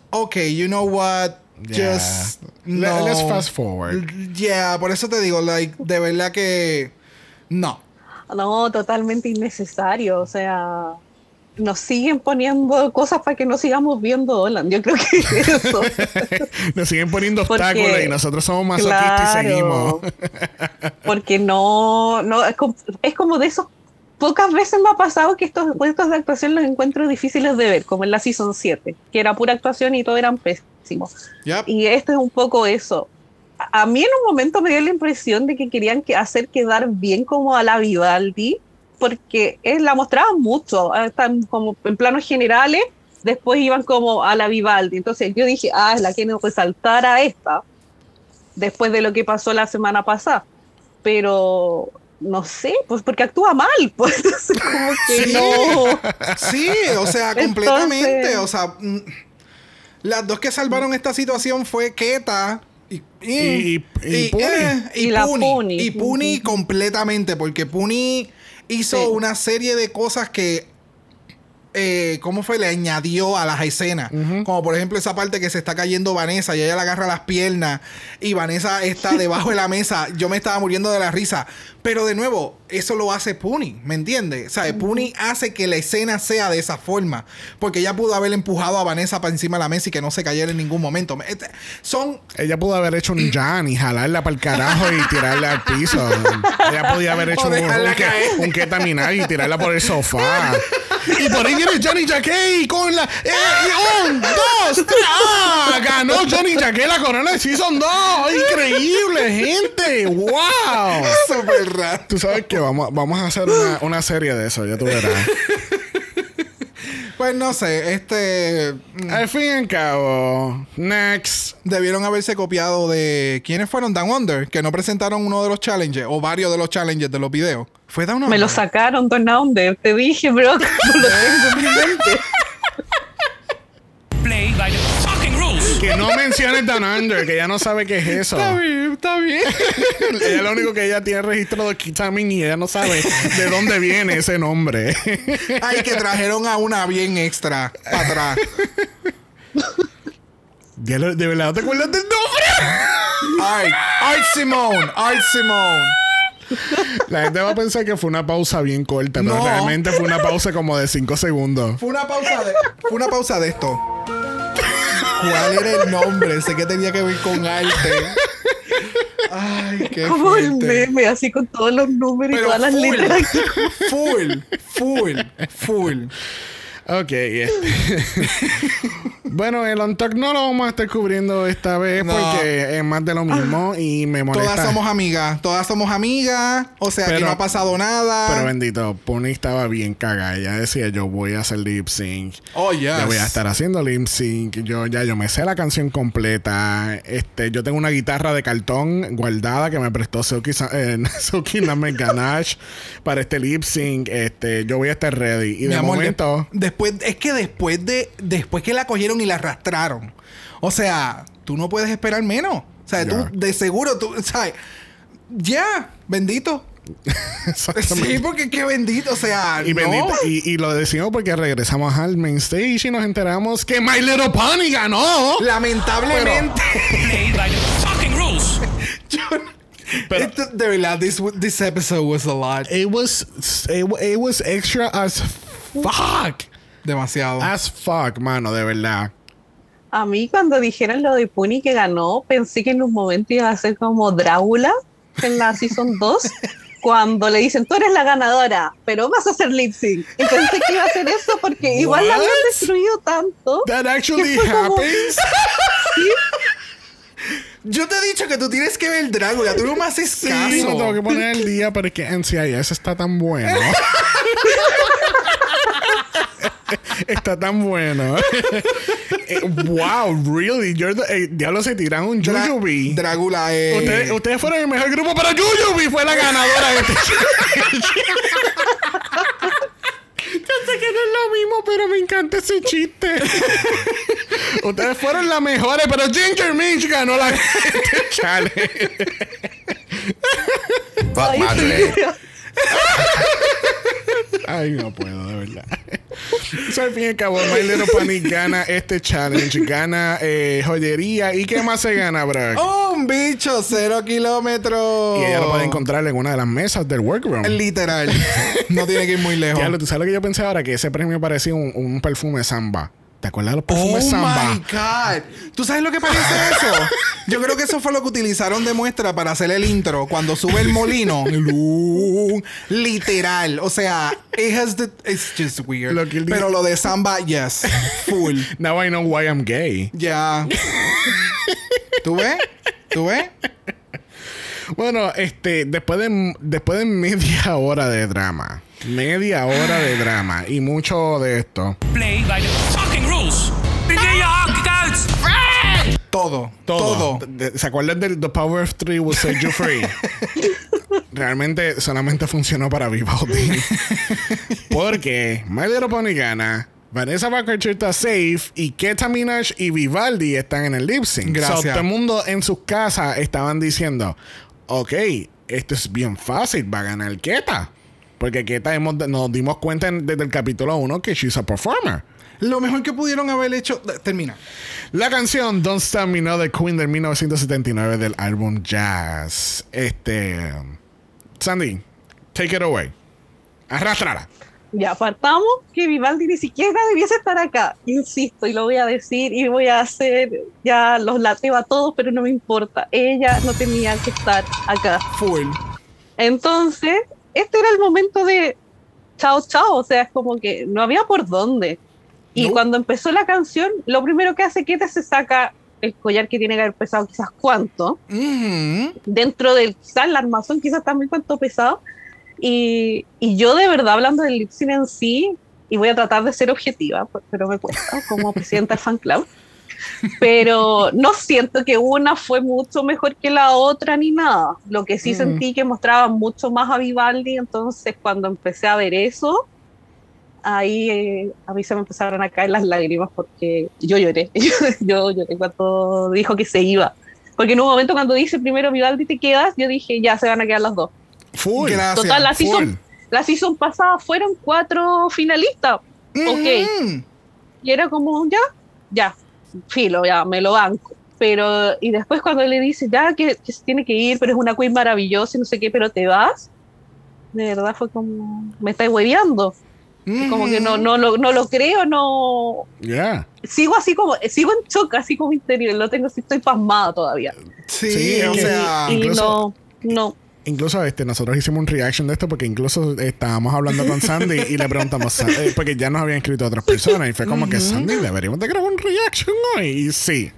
Ok, you know what? Yeah. Just. No. let's fast forward. Yeah, por eso te digo, like, de verdad que. No. No, totalmente innecesario. O sea, nos siguen poniendo cosas para que no sigamos viendo Holland. Yo creo que eso. [LAUGHS] Nos siguen poniendo Porque- obstáculos y nosotros somos masoquistas y seguimos. [LAUGHS] Porque no, no es, como, es como de esos. Pocas veces me ha pasado que estos puestos de actuación los encuentro difíciles de ver, como en la Season 7, que era pura actuación y todo eran Yep. Y este es un poco eso. A mí en un momento me dio la impresión de que querían que hacer quedar bien como a la Vivaldi, porque eh, la mostraban mucho, ah, están como en planos generales, después iban como a la Vivaldi. Entonces yo dije, ah, la quieren resaltar a esta, después de lo que pasó la semana pasada. Pero no sé, pues porque actúa mal, [LAUGHS] pues entonces como que Sí. no. Sí, o sea, Entonces- completamente. O sea, mm, las dos que salvaron esta situación fue Keta y, Y- y- y Puni. eh, y Y la Puni. Puni. Y Puni Ujú. completamente, porque Puni hizo Sí. una serie de cosas que. Eh, ¿Cómo fue? Le añadió a las escenas. Como por ejemplo esa parte que se está cayendo Vanessa y ella le agarra las piernas y Vanessa está debajo de la mesa. Yo me estaba muriendo de la risa. Pero de nuevo, eso lo hace Puni, ¿me entiendes? O sea, Puni hace que la escena sea de esa forma. Porque ella pudo haber empujado a Vanessa para encima de la mesa y que no se cayera en ningún momento. Este- Son Ella pudo haber hecho un Jan y jalarla para el carajo y tirarla al piso. Ella podía haber hecho un, un, ketaminar y tirarla por el sofá. Y por ahí viene Johnny Jacquet con la. ¡Eh! y ¡Un, dos, tres! ¡Ah! Ganó Johnny Jacquet la corona de Season 2. ¡Increíble, gente! ¡Wow! súper raro. Tú sabes que vamos, vamos a hacer una, una serie de eso, ya tú verás. [LAUGHS] Pues no sé, este. mm, Al fin y al cabo, next. Debieron haberse copiado de. ¿Quiénes fueron? Down Under, que no presentaron uno de los challenges o varios de los challenges de los videos. ¿Fue Down Under? Me lo sacaron, Don Under. Te dije, bro, [LAUGHS] no lo tengo en mi mente. Play by the. Que no menciones Down Under, que ella no sabe qué es eso. Está bien, está bien. [LAUGHS] ella lo único que ella tiene registrado de Kitamin y ella no sabe de dónde viene ese nombre. Ay, que trajeron a una bien extra para atrás. ¿De verdad no te acuerdas del nombre? Ay, Art Simone, Art Simone. La gente va a pensar que fue una pausa bien corta, pero realmente fue una pausa como de 5 segundos. Fue una pausa de, fue una pausa de esto. ¿Cuál era el nombre? Sé que tenía que ver con arte. Ay, qué [LAUGHS] Como el fuerte. meme, así con todos los números y todas las letras. full, full, full. Ok. [LAUGHS] bueno, el on Talk no lo vamos a estar cubriendo esta vez No. porque es más de lo mismo y me molesta. Todas somos amigas, todas somos amigas. O sea, que no ha pasado nada. Pero bendito, Pony estaba bien cagada. Ella decía, yo voy a hacer lip sync. Oh, yes. Yo voy a estar haciendo lip sync. Yo ya yo me sé la canción completa. Este, yo tengo una guitarra de cartón guardada que me prestó Suki, eh, [LAUGHS] Ganache para este lip sync. Este, yo voy a estar ready. Y Mi de amor, momento, de- después, es que después de, después que la cogieron y la arrastraron. O sea, tú no puedes esperar menos. O sea, tú, de seguro, tú, ¿sabes? Ya, bendito. [LAUGHS] Exactamente. Sí, porque qué bendito, o sea, Y, no. bendito- y, y lo decimos porque regresamos al main stage y nos enteramos que My Little Pony ganó. Lamentablemente. Pero- esto- de verdad, this, this episode was a lot. It was it, it was extra as fuck. Demasiado. As fuck, mano, de verdad. A mí cuando dijeron lo de Puni que ganó, pensé que en un momento iba a ser como Drácula en la Season 2, [LAUGHS] cuando le dicen, tú eres la ganadora, pero vas a hacer lip sync. Y pensé que iba a ser eso porque igual la habían destruido tanto. That actually happens. [LAUGHS] Yo te he dicho que tú tienes que ver Drácula, tú no me haces Sí, caso. me tengo que poner el día, pero es que NCIS está tan bueno. [LAUGHS] está tan bueno. Eh, wow, really? You're the- eh, diablo, se tiran un Drá- Jujubee. Drácula es. Ustedes, ustedes fueron el mejor grupo, pero Jujubee fue la ganadora de este Yo sé que no es lo mismo, pero me encanta ese chiste. ustedes fueron las mejores, pero Ginger Minch ganó la este challenge. Fuck madre. Ay, no puedo, de verdad. So, al fin y al cabo, My Little Pony gana este challenge, gana eh, joyería. ¿Y qué más se gana, Brock? Un bicho, cero kilómetros. Y ella lo puede encontrar en una de las mesas del workroom. Literal. [LAUGHS] no tiene que ir muy lejos. Diablo, ¿tú sabes lo que yo pensé ahora? Que ese premio parecía un, un perfume samba. ¿Te acuerdas de los perfumes Oh samba? my God. ¿Tú sabes lo que parece eso? Yo creo que eso fue lo que utilizaron de muestra para hacer el intro. Cuando sube el molino. [LAUGHS] Lu- Literal. O sea, it has the. It's just weird. Lo que Pero lo de samba, yes. Full. Now I know why I'm gay. Ya. ¿Tú ves? ¿Tú ves? Bueno, este, después de, después de media hora de drama, media hora de drama y mucho de esto, Played by the. Begin your hockey. Todo. todo. Todo. De- ¿Se acuerdan del The Power of Three will set you free? Realmente solamente funcionó para Vivaldi. Porque My Little Pony gana. Vanessa Backercher está safe y Keta Minaj y Vivaldi están en el lip sync. Gracias. So, todo el mundo en sus casas estaban diciendo, ok, esto es bien fácil, va a ganar Keta. Porque Keta hemos, nos dimos cuenta en- desde el capítulo 1 que she's a performer. Lo mejor que pudieron haber hecho. Termina. La canción Don't Stop Me Now de Queen del 1979 del álbum Jazz. Este. Sandy, take it away. Arrastrala. Ya apartamos que Vivaldi ni siquiera debiese estar acá. Insisto, y lo voy a decir, y voy a hacer, ya los lateo a todos, pero no me importa. Ella no tenía que estar acá. Full. Entonces, este era el momento de chao, chao. O sea, es como que no había por dónde. Y No. cuando empezó la canción, lo primero que hace Keta se saca el collar que tiene que haber pesado quizás cuánto. Dentro del quizás el armazón, quizás también cuánto pesado. Y, y yo de verdad hablando del lip sync en sí, y voy a tratar de ser objetiva, pero me cuesta como presidenta del fan club. Pero no siento que una fue mucho mejor que la otra ni nada. Lo que sí Mm. sentí que mostraba mucho más a Vivaldi, entonces cuando empecé a ver eso, ahí eh, a mí se me empezaron a caer las lágrimas porque yo lloré. [LAUGHS] yo lloré cuando dijo que se iba. Porque en un momento cuando dice primero Vivaldi te quedas, yo dije ya se van a quedar las dos. Full. Gracias. Total, la full. season, la season pasada fueron cuatro finalistas. Ok. Ujú. Y era como, ya, ya, filo, ya, me lo banco. Pero, y después cuando le dice, ya, que, que se tiene que ir, pero es una queen maravillosa y no sé qué, pero te vas, de verdad fue como, me estáis hueveando. Como que no, no, lo, no lo creo, no. Yeah. Sigo así como, sigo en shock, así como interior, lo tengo así, estoy pasmada todavía. Sí, Sí, o sea. y incluso- no, no. Incluso este, nosotros hicimos un reaction de esto porque incluso estábamos hablando con Sandy y le preguntamos, eh, porque ya nos habían escrito otras personas y fue como que Sandy, deberíamos de grabar un reaction hoy. Y sí.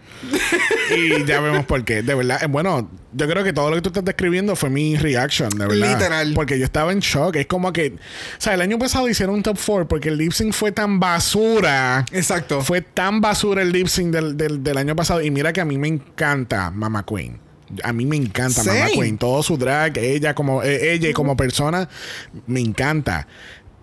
y ya vemos por qué. De verdad, eh, bueno, yo creo que todo lo que tú estás describiendo fue mi reaction, de verdad. Literal. Porque yo estaba en shock. Es como que, o sea, el año pasado hicieron un top 4 porque el lip sync fue tan basura. Exacto. Fue tan basura el lip sync del, del, del año pasado. Y mira que a mí me encanta Mama Queen. A mí me encanta Mama Same. Queen. Todo su drag, ella como, eh, ella y como persona, me encanta.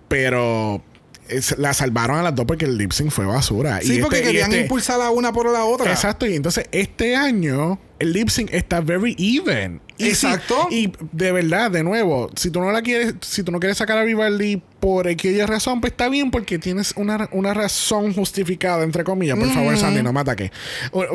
Pero es- la salvaron a las dos porque el lip sync fue basura. Sí, Y porque este- y querían este- impulsar la una por la otra. Exacto, y entonces este año el lip sync está very even. Y si- Exacto. y de verdad, de nuevo, si tú no la quieres, si tú no quieres sacar a Vivaldi por aquella razón, pues está bien porque tienes una, una razón justificada, entre comillas. Por favor, Sandy, no me ataque.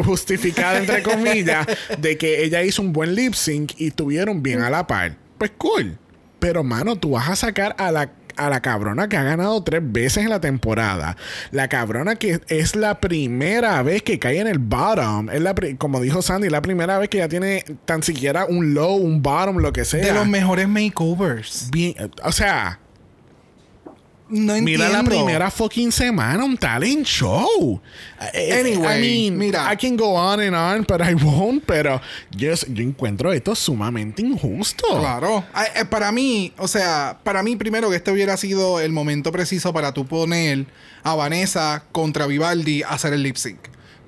Justificada, entre comillas, de que ella hizo un buen lip sync y estuvieron bien a la par. Pues cool. Pero, mano, tú vas a sacar a la a la cabrona que ha ganado tres veces en la temporada. La cabrona que es la primera vez que cae en el bottom. Es la como dijo Sandy, la primera vez que ya tiene tan siquiera un low, un bottom, lo que sea. De los mejores makeovers. Bien, o sea, No entiendo. mira la primera fucking semana, un talent show. Eh, Anyway, I mean, mira. I can go on and on, but I won't. Pero yo, yo encuentro esto sumamente injusto. Claro. Eh, para mí, o sea, para mí primero que este hubiera sido el momento preciso para tú poner a Vanessa contra Vivaldi a hacer el lip sync.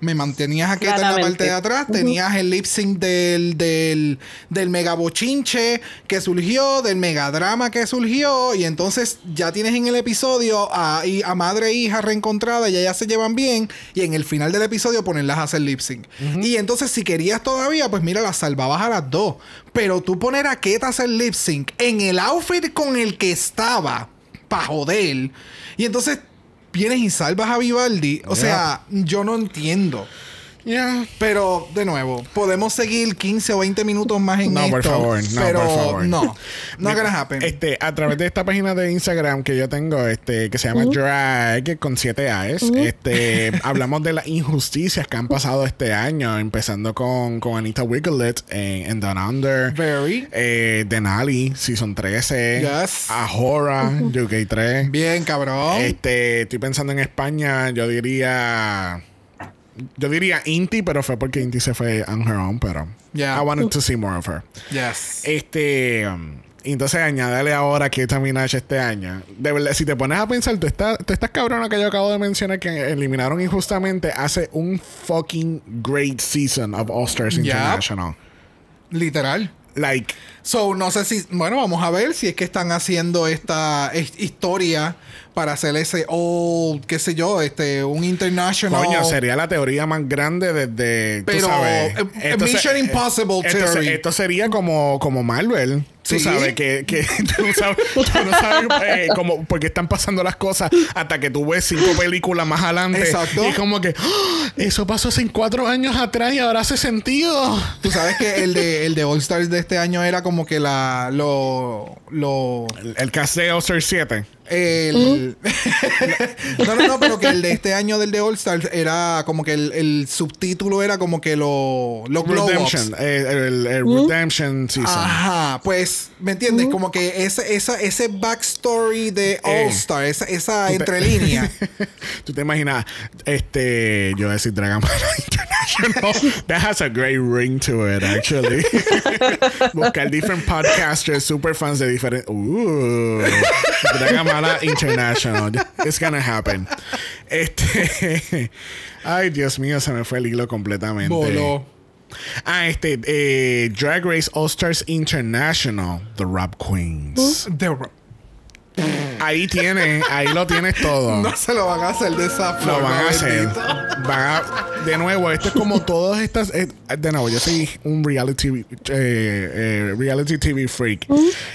Me mantenías aquí en la Claramente. parte de atrás, tenías el lip sync del, del, del mega bochinche que surgió, del mega drama que surgió, y entonces ya tienes en el episodio a, a madre e hija reencontrada y ellas se llevan bien, y en el final del episodio ponerlas a hacer lip sync. Y entonces, si querías todavía, pues mira, las salvabas a las dos. Pero tú poner a Keta a hacer lip sync en el outfit con el que estaba, pa' joder, y entonces vienes y salvas a Vivaldi. O Yeah. sea, yo no entiendo. Yeah. Pero, de nuevo, podemos seguir 15 o 20 minutos más en No, esto. por favor, no, pero por favor. no. No gonna happen. Este, a través de esta página de Instagram que yo tengo, este, que se llama Drag con 7 A's, este, [LAUGHS] hablamos de las injusticias que han pasado este año, empezando con, con Anita Wiglet en, en Down Under. Very. Eh, Denali, Season 13. Yes. Ahora, UK3. Bien, cabrón. Este, estoy pensando en España, yo diría. Yo diría Inti, pero fue porque Inti se fue on her own, pero. Yeah. I wanted to see more of her. yes. Este. um, entonces, añádale ahora que esta Minaj este año. De verdad, si te pones a pensar, tú estás, tú estás cabrona que yo acabo de mencionar que eliminaron injustamente hace un fucking great season of All Stars. International. Literal. Like, So, no sé si. Bueno, vamos a ver si es que están haciendo esta es- historia para hacer ese old, qué sé yo, este, un international. Coño, sería la teoría más grande desde. tú Pero, sabes, eh, esto Mission se- Impossible esto, se- theory. esto sería como, como Marvel. Tú Sí. sabes que, que [LAUGHS] tú, sabes, tú no sabes eh, como, porque están pasando las cosas hasta que tú ves cinco películas más adelante. Exacto. Y como que ¡Ah! eso pasó hace cuatro años atrás y ahora hace sentido. Tú sabes que el de, el de All Stars de este año era como que la. Lo. lo El, el cast de All-Star 7. El, [LAUGHS] no, no, no, pero que el de este año del de All Stars era como que el, el subtítulo era como que lo. Los. Redemption. eh, el, el Redemption Season. Ajá, pues, ¿me entiendes? Como que ese, esa, ese backstory de All Star, esa, esa tú te- entrelínea. [LAUGHS] Tú te imaginas, este, yo voy a decir Dragon Ball [LAUGHS] International. That has a great ring to it, actually. Buscar different podcasters, super fans de diferentes. Uh, Dragon International. It's gonna happen. Este. [LAUGHS] Ay, Dios mío, se me fue el hilo completamente. Voló. Ah, este, eh, Drag Race All Stars International, The Rap Queens. De- Ahí tienes, ahí lo tienes todo. no se lo van a hacer de esa forma. Lo van a hacer. bendito. Van a- de nuevo, esto es como todas estas. eh, de nuevo, yo soy un reality, eh, eh, reality TV freak.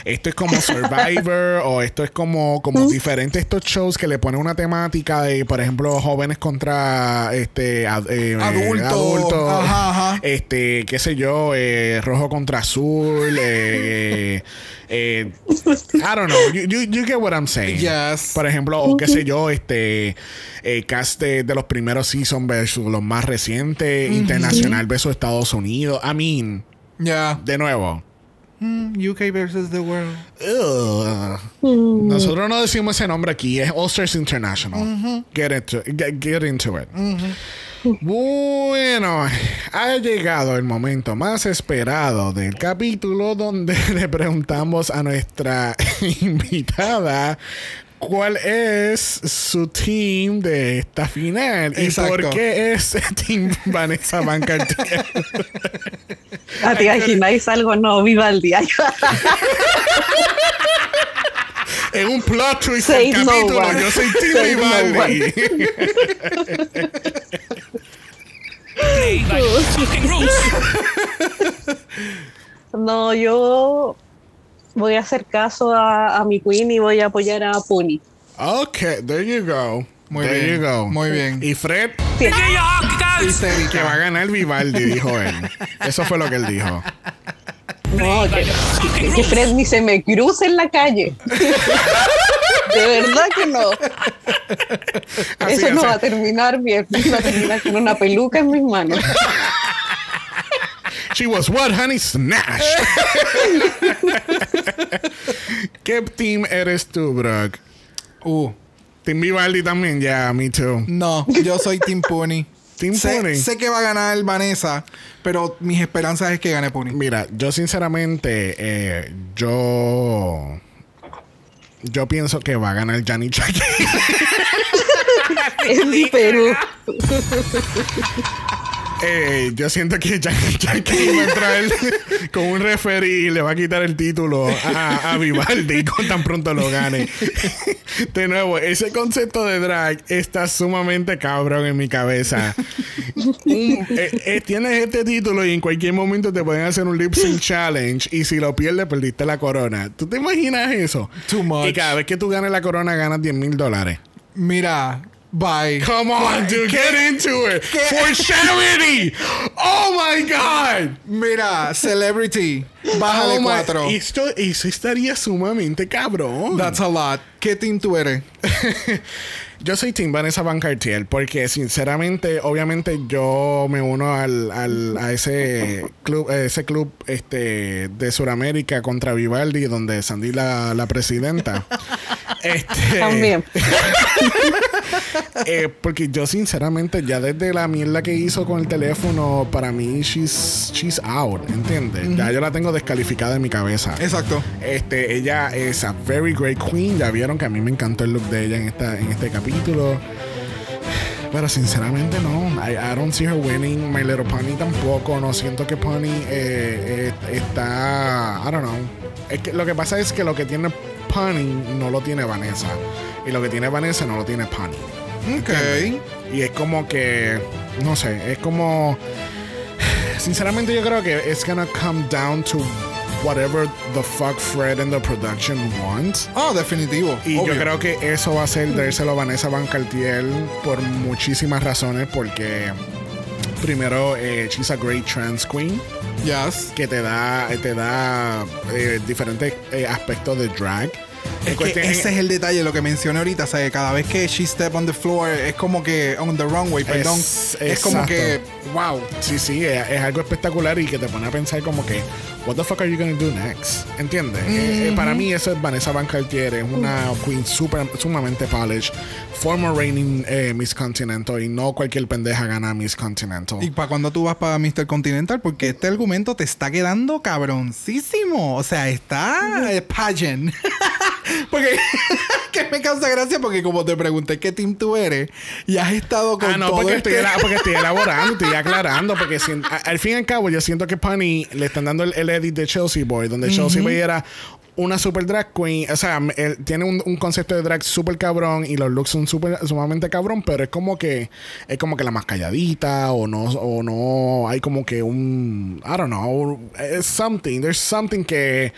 Esto es como Survivor o esto es como, como diferentes estos shows que le ponen una temática de, por ejemplo, jóvenes contra este ad- eh, Adultos. adultos. Ajá, ajá. Este, qué sé yo, eh, rojo contra azul. [LAUGHS] eh, I don't know. You, you- you get what I'm saying. Yes. Por ejemplo, o qué sé yo, este eh, cast de, de los primeros seasons versus los más recientes, internacional versus Estados Unidos. I mean, Ya. de nuevo. Mm, UK versus the world. ugh. Nosotros no decimos ese nombre aquí, es All Stars International. get, into, get, get into it. Bueno, ha llegado el momento más esperado del capítulo donde [LAUGHS] le preguntamos a nuestra [LAUGHS] invitada cuál es su team de esta final y Exacto. por qué es [LAUGHS] Team Vanessa Van Cartier. Ah, ¿Te imagináis algo? No, Vivaldi. Ay, en un plot twist del no capítulo. one. Yo soy Team Say no. No, yo voy a hacer caso a, a mi queen y voy a apoyar a Puni. Ok, there you go. Muy there bien, you go. muy bien. Y Fred, Sí. Que va a ganar Vivaldi, dijo él. Eso fue lo que él dijo. No, que, que Fred ni se me cruce en la calle. De verdad que no. Así Eso no va a terminar bien. Va a terminar con una peluca en mis manos. She was what, honey? Snatched. ¿Qué team eres tú, Brock? Uh, Team Vivaldi también, ya, me too. no, yo soy Team Pony. Team sé, Pony. sé que va a ganar Vanessa, pero mis esperanzas es que gane Pony. Mira, yo sinceramente, eh, yo. Yo pienso que va a ganar. En mi Perú. Eh, yo siento que Chucky [LAUGHS] va a entrar [LAUGHS] con un referee y le va a quitar el título a, a Vivaldi [LAUGHS] con tan pronto lo gane. De nuevo, ese concepto de drag está sumamente cabrón en mi cabeza. Un- eh, eh, tienes este título y en cualquier momento te pueden hacer un lip sync challenge y si lo pierdes perdiste la corona. ¿Tú te imaginas eso? Too much. Y cada vez que tú ganes la corona ganas 10 mil dólares. Mira, bye. Come on, dude, get into it. [LAUGHS] For charity. Oh my God. Mira, Celebrity, bájale Oh my- cuatro. Esto, eso estaría sumamente cabrón. That's a lot. ¿Qué team tú eres? [LAUGHS] Yo soy Team Vanessa Van Cartier porque sinceramente, obviamente yo me uno al, al- a ese club, a ese club este de Sudamérica contra Vivaldi donde Sandy la, la presidenta. [LAUGHS] este, También. Eh, porque yo sinceramente ya desde la mierda que hizo con el teléfono para mí she's she's out, ¿entiendes? Ya yo la tengo descalificada en mi cabeza. Exacto. Este, ella es a very great queen. Ya vieron que a mí me encantó el look de ella en esta, en este capítulo. Pero sinceramente no. I, I don't see her winning. My Little Pony tampoco. No siento que Pony eh, eh, está. I don't know. Es que lo que pasa es que lo que tiene Pony no lo tiene Vanessa. Y lo que tiene Vanessa no lo tiene Pony. Ok. Y es como que. No sé. Es como. Sinceramente, yo creo que it's gonna come down to whatever the fuck Fred and the production wants. Oh, definitivo. Y obvio. yo creo que eso va a ser dárselo a Vanessa Van Cartier por muchísimas razones. Porque, primero, eh, she's a great trans queen Yes. que te da, te da eh, diferentes eh, aspectos de drag. Es que ese es el detalle, lo que mencioné ahorita. O sea, que cada vez que she step on the floor es como que on the runway, perdón. Es- Es, como que, wow. Sí, sí, es, es algo espectacular y que te pone a pensar como que, what the fuck are you gonna do next? ¿Entiendes? Eh, eh, para mí eso es Vanessa Van Cartier, es una queen super, sumamente polished, former reigning eh, Miss Continental y no cualquier pendeja gana Miss Continental. ¿Y para cuando tú vas para Mr. Continental? Porque este argumento te está quedando cabroncísimo. O sea, está eh, pageant. [LAUGHS] porque [LAUGHS] que me causa gracia porque como te pregunté qué team tú eres y has estado con Ah, no, todo porque, este... estoy, porque estoy [LAUGHS] elaborando, estoy aclarando, porque si- a- al fin y al cabo yo siento que Punny le están dando el, el edit de Chelsea Boy, donde Chelsea Boy era una super drag queen, o sea, él tiene un, un concepto de drag super cabrón y los looks son super, sumamente cabrón, pero es como que es como que la más calladita o no o no hay como que un I don't know, something, there's something que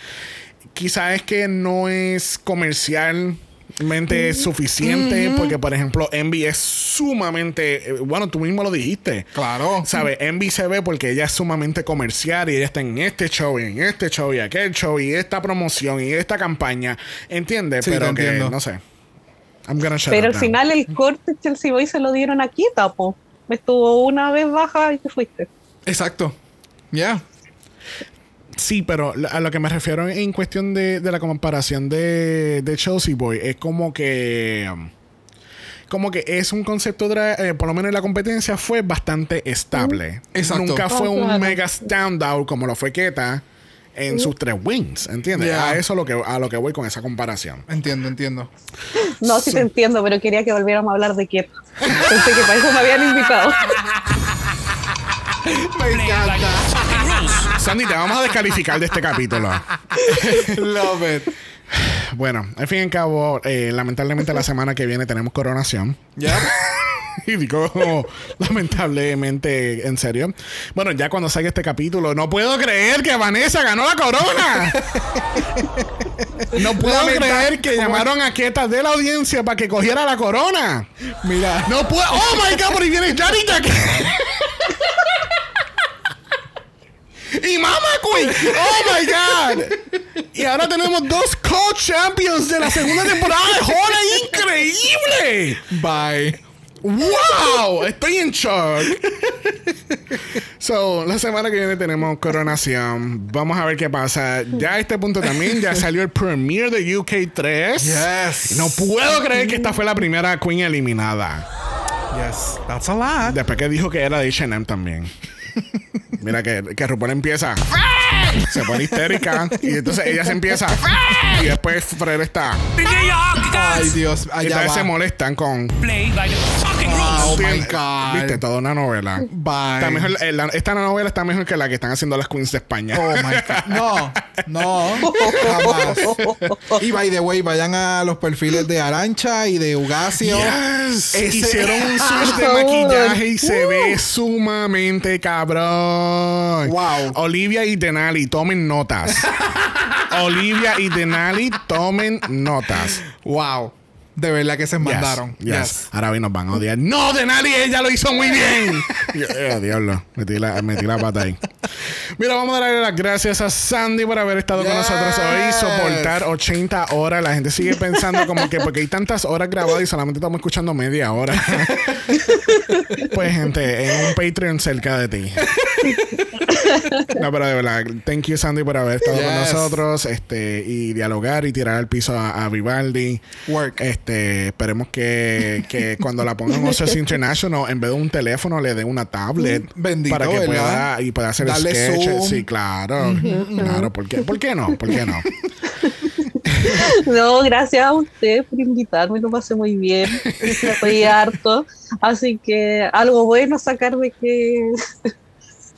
quizás es que no es comercialmente suficiente porque por ejemplo Envy es sumamente eh, bueno tú mismo lo dijiste Claro. ¿Sabes? Envy se ve porque ella es sumamente comercial y ella está en este show y en este show y aquel show y esta promoción y esta campaña. ¿Entiendes? Sí, Pero te que, entiendo. no sé. I'm gonna shut Pero up al now. final el corte Chelsea Boy se lo dieron aquí, tapo. Estuvo una vez baja y te fuiste. Exacto. Ya. Sí, pero a lo que me refiero en cuestión de, de la comparación de, de Chelsea Boy es como que. um, Como que es un concepto, dra- eh, por lo menos en la competencia, fue bastante estable. Exacto. Nunca fue Oh, un claro. mega standout como lo fue Keta en sus tres wins, ¿entiendes? Yeah. A eso lo que, a lo que voy con esa comparación. Entiendo, entiendo. No, sí te entiendo, pero quería que volviéramos a hablar de Kieto. Pensé que para eso me habían invitado. [LAUGHS] Me encanta. Sandy, te vamos a descalificar de este capítulo. [LAUGHS] Love it. Bueno, al fin y al cabo, eh, lamentablemente la semana que viene tenemos coronación. Ya. [LAUGHS] y digo lamentablemente en serio. Bueno, ya cuando salga este capítulo, no puedo creer que Vanessa ganó la corona. [LAUGHS] no puedo creer que llamaron a Queta de la audiencia para que cogiera la corona. Mira. No puedo. Oh my god, por ahí viene Janita. Y Mama Queen. Oh my god. Y ahora tenemos dos co-champions de la segunda temporada de Hola. Increíble. Bye. ¡Wow! Estoy en shock. So, la semana que viene tenemos coronación. Vamos a ver qué pasa. Ya a este punto también ya salió el premiere de UK 3. Yes. No puedo creer que esta fue la primera Queen eliminada. Yes. That's a lot. Después que dijo que era de H&M también. Mira que, que RuPaul empieza. Se pone histérica. Y entonces ella se empieza. Y después Fred está. Ay. Dios. Y Allá entonces se va. molestan con. Play by the. Oh my God. Viste, toda una novela. Bye. Está mejor, eh, la- esta novela está mejor que la que están haciendo las queens de España. Oh my God. No, no, jamás. Y by the way, vayan a los perfiles de Arancha y de Ugacio. Yes. Ese- Hicieron un [LAUGHS] switch de maquillaje y se ve sumamente cabrón. Wow. Olivia y Denali, tomen notas. [LAUGHS] Olivia y Denali, tomen notas. Wow. De verdad que se Yes, mandaron. yes. Yes. Ahora bien nos van a odiar. No, Denali, ella lo hizo muy bien. Y [LAUGHS] yo, eh, diablo, metí la, metí la pata ahí. Mira, vamos a darle las gracias a Sandy por haber estado con Yes. nosotros hoy. Soportar 80 horas. La gente sigue pensando como que porque hay tantas horas grabadas y solamente estamos escuchando media hora. [LAUGHS] pues, gente, en un Patreon cerca de ti. [LAUGHS] [LAUGHS] No, pero de verdad, thank you Sandy por haber estado con nosotros este, y dialogar y tirar al piso a, a Vivaldi. Work. Este, esperemos que, que cuando la pongan en OCS International, en vez de un teléfono, le den una tablet. Bendito, para que ¿verdad? pueda, y pueda hacer Darle sketches. zoom. Sí, claro. Claro, ¿por qué? ¿Por qué no? ¿Por qué no? [LAUGHS] No, gracias a usted por invitarme, lo pasé muy bien, me reí harto, así que algo bueno sacar de que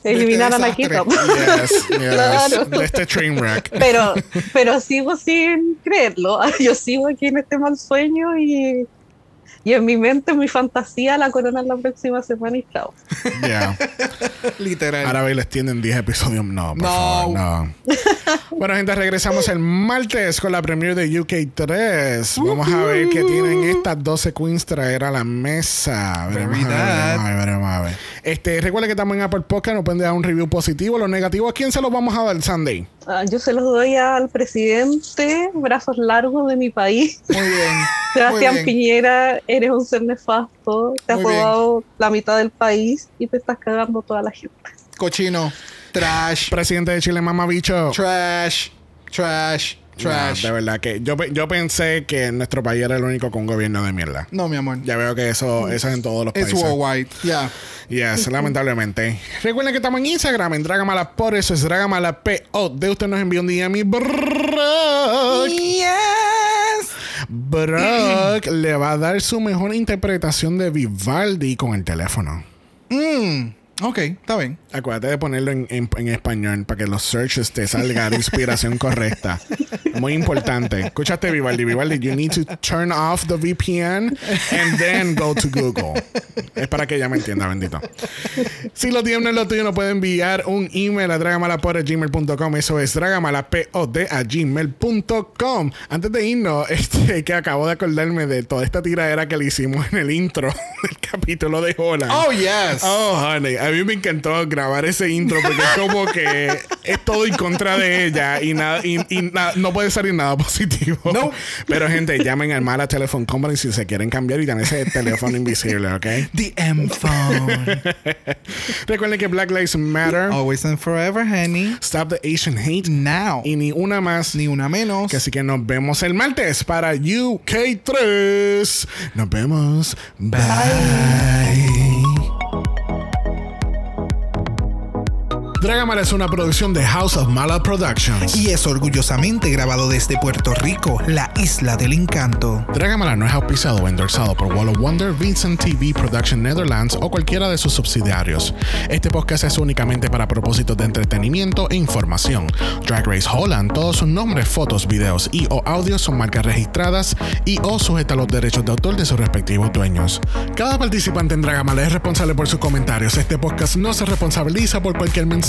a desastre. Quito. Yes, yes. [LAUGHS] Claro. De este. Pero, pero sigo sin creerlo, [LAUGHS] yo sigo aquí en este mal sueño y, y en mi mente, en mi fantasía, la corona la próxima semana y chao. Yeah. [LAUGHS] Literal. Ahora ve, les tienen 10 episodios. No, por No. favor, no. [LAUGHS] bueno, gente, regresamos el martes con la premiere de UK 3. Vamos a ver qué tienen estas 12 queens traer a la mesa. Veremos a ver, veremos a ver, veremos a ver. Este, recuerden que estamos en Apple Podcast, nos pueden dar un review positivo. Los negativos, ¿a quién se los vamos a dar, Sunday? Ah, yo se los doy al presidente, brazos largos de mi país. Muy bien. [LAUGHS] Sebastián Muy bien. Piñera, eres un ser nefasto, te has robado la mitad del país y te estás cagando toda la gente. Cochino. Trash. Presidente de Chile, mamá bicho. Trash. Trash. Trash. No, de verdad que yo, yo pensé que nuestro país era el único con gobierno de mierda. No, mi amor. Ya veo que eso, eso es en todos los It's países. worldwide. Yeah. Yes, lamentablemente. Recuerden que estamos en Instagram, en Dragamala por eso es Dragamala PO. De usted nos envió un DM y Brock, le va a dar su mejor interpretación de Vivaldi con el teléfono. Mm. Ok, está bien. Acuérdate de ponerlo en, en- en español para que los searches te salga la inspiración correcta. [LAUGHS] Muy importante. Escúchate, Vivaldi. Vivaldi, you need to turn off the VPN and then go to Google. Es para que ella me entienda, bendito. Si lo tienen lo tuyo, nos puede enviar un email a dragamalapod.gmail.com. Eso es dragamalapod a gmail.com. Antes de irnos, [LAUGHS] este, que acabo de acordarme de toda esta tiradera que le hicimos en el intro [LAUGHS] del capítulo de Holland. Oh, yes. Oh, honey, a mí me encantó grabar ese intro porque es como que es todo en contra de ella y nada y, y na- no puede salir nada [LAUGHS] positivo. No. Pero gente, llamen al Mala Telephone Company si se quieren cambiar y tener ese teléfono invisible, ¿ok? [LAUGHS] The M phone. [LAUGHS] Recuerden que Black Lives Matter, Always and forever, honey. Stop the Asian Hate Now. y ni una más. Ni una menos. Que así que nos vemos el martes para UK3. Nos vemos. Bye. Dragamala es una producción de House of Mala Productions. Y es orgullosamente grabado desde Puerto Rico, la isla del encanto. Dragamala no es auspiciado o endorsado por Wall of Wonder, Vincent TV Production Netherlands o cualquiera de sus subsidiarios. Este podcast es únicamente para propósitos de entretenimiento e información. Drag Race Holland, todos sus nombres, fotos, videos y o audios son marcas registradas y o sujeta a los derechos de autor de sus respectivos dueños. Cada participante en Dragamala es responsable por sus comentarios. Este podcast no se responsabiliza por cualquier mensaje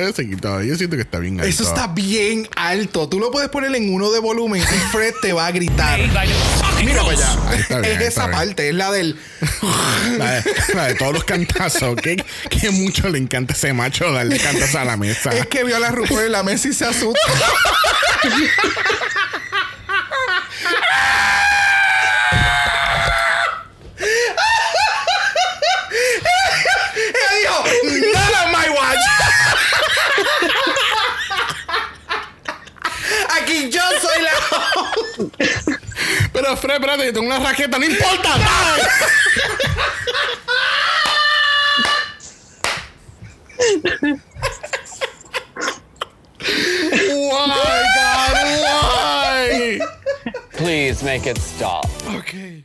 Entonces se quitó. Yo siento que está bien alto. Eso está bien alto. Tú lo puedes poner en uno de volumen y Fred te va a gritar. Mira para allá. Ahí está bien, es ahí esa bien. parte, es la del. [LAUGHS] La de, la de todos los cantazos. que, que mucho le encanta ese macho darle cantazos a la mesa. Es que vio a la RuPaul en la mesa y se asusta. [LAUGHS] Ella dijo, "Not on my watch." Aquí yo soy la. Pero Fred, espérate, yo tengo una raqueta, no importa. Why, God, why? Please make it stop. Okay.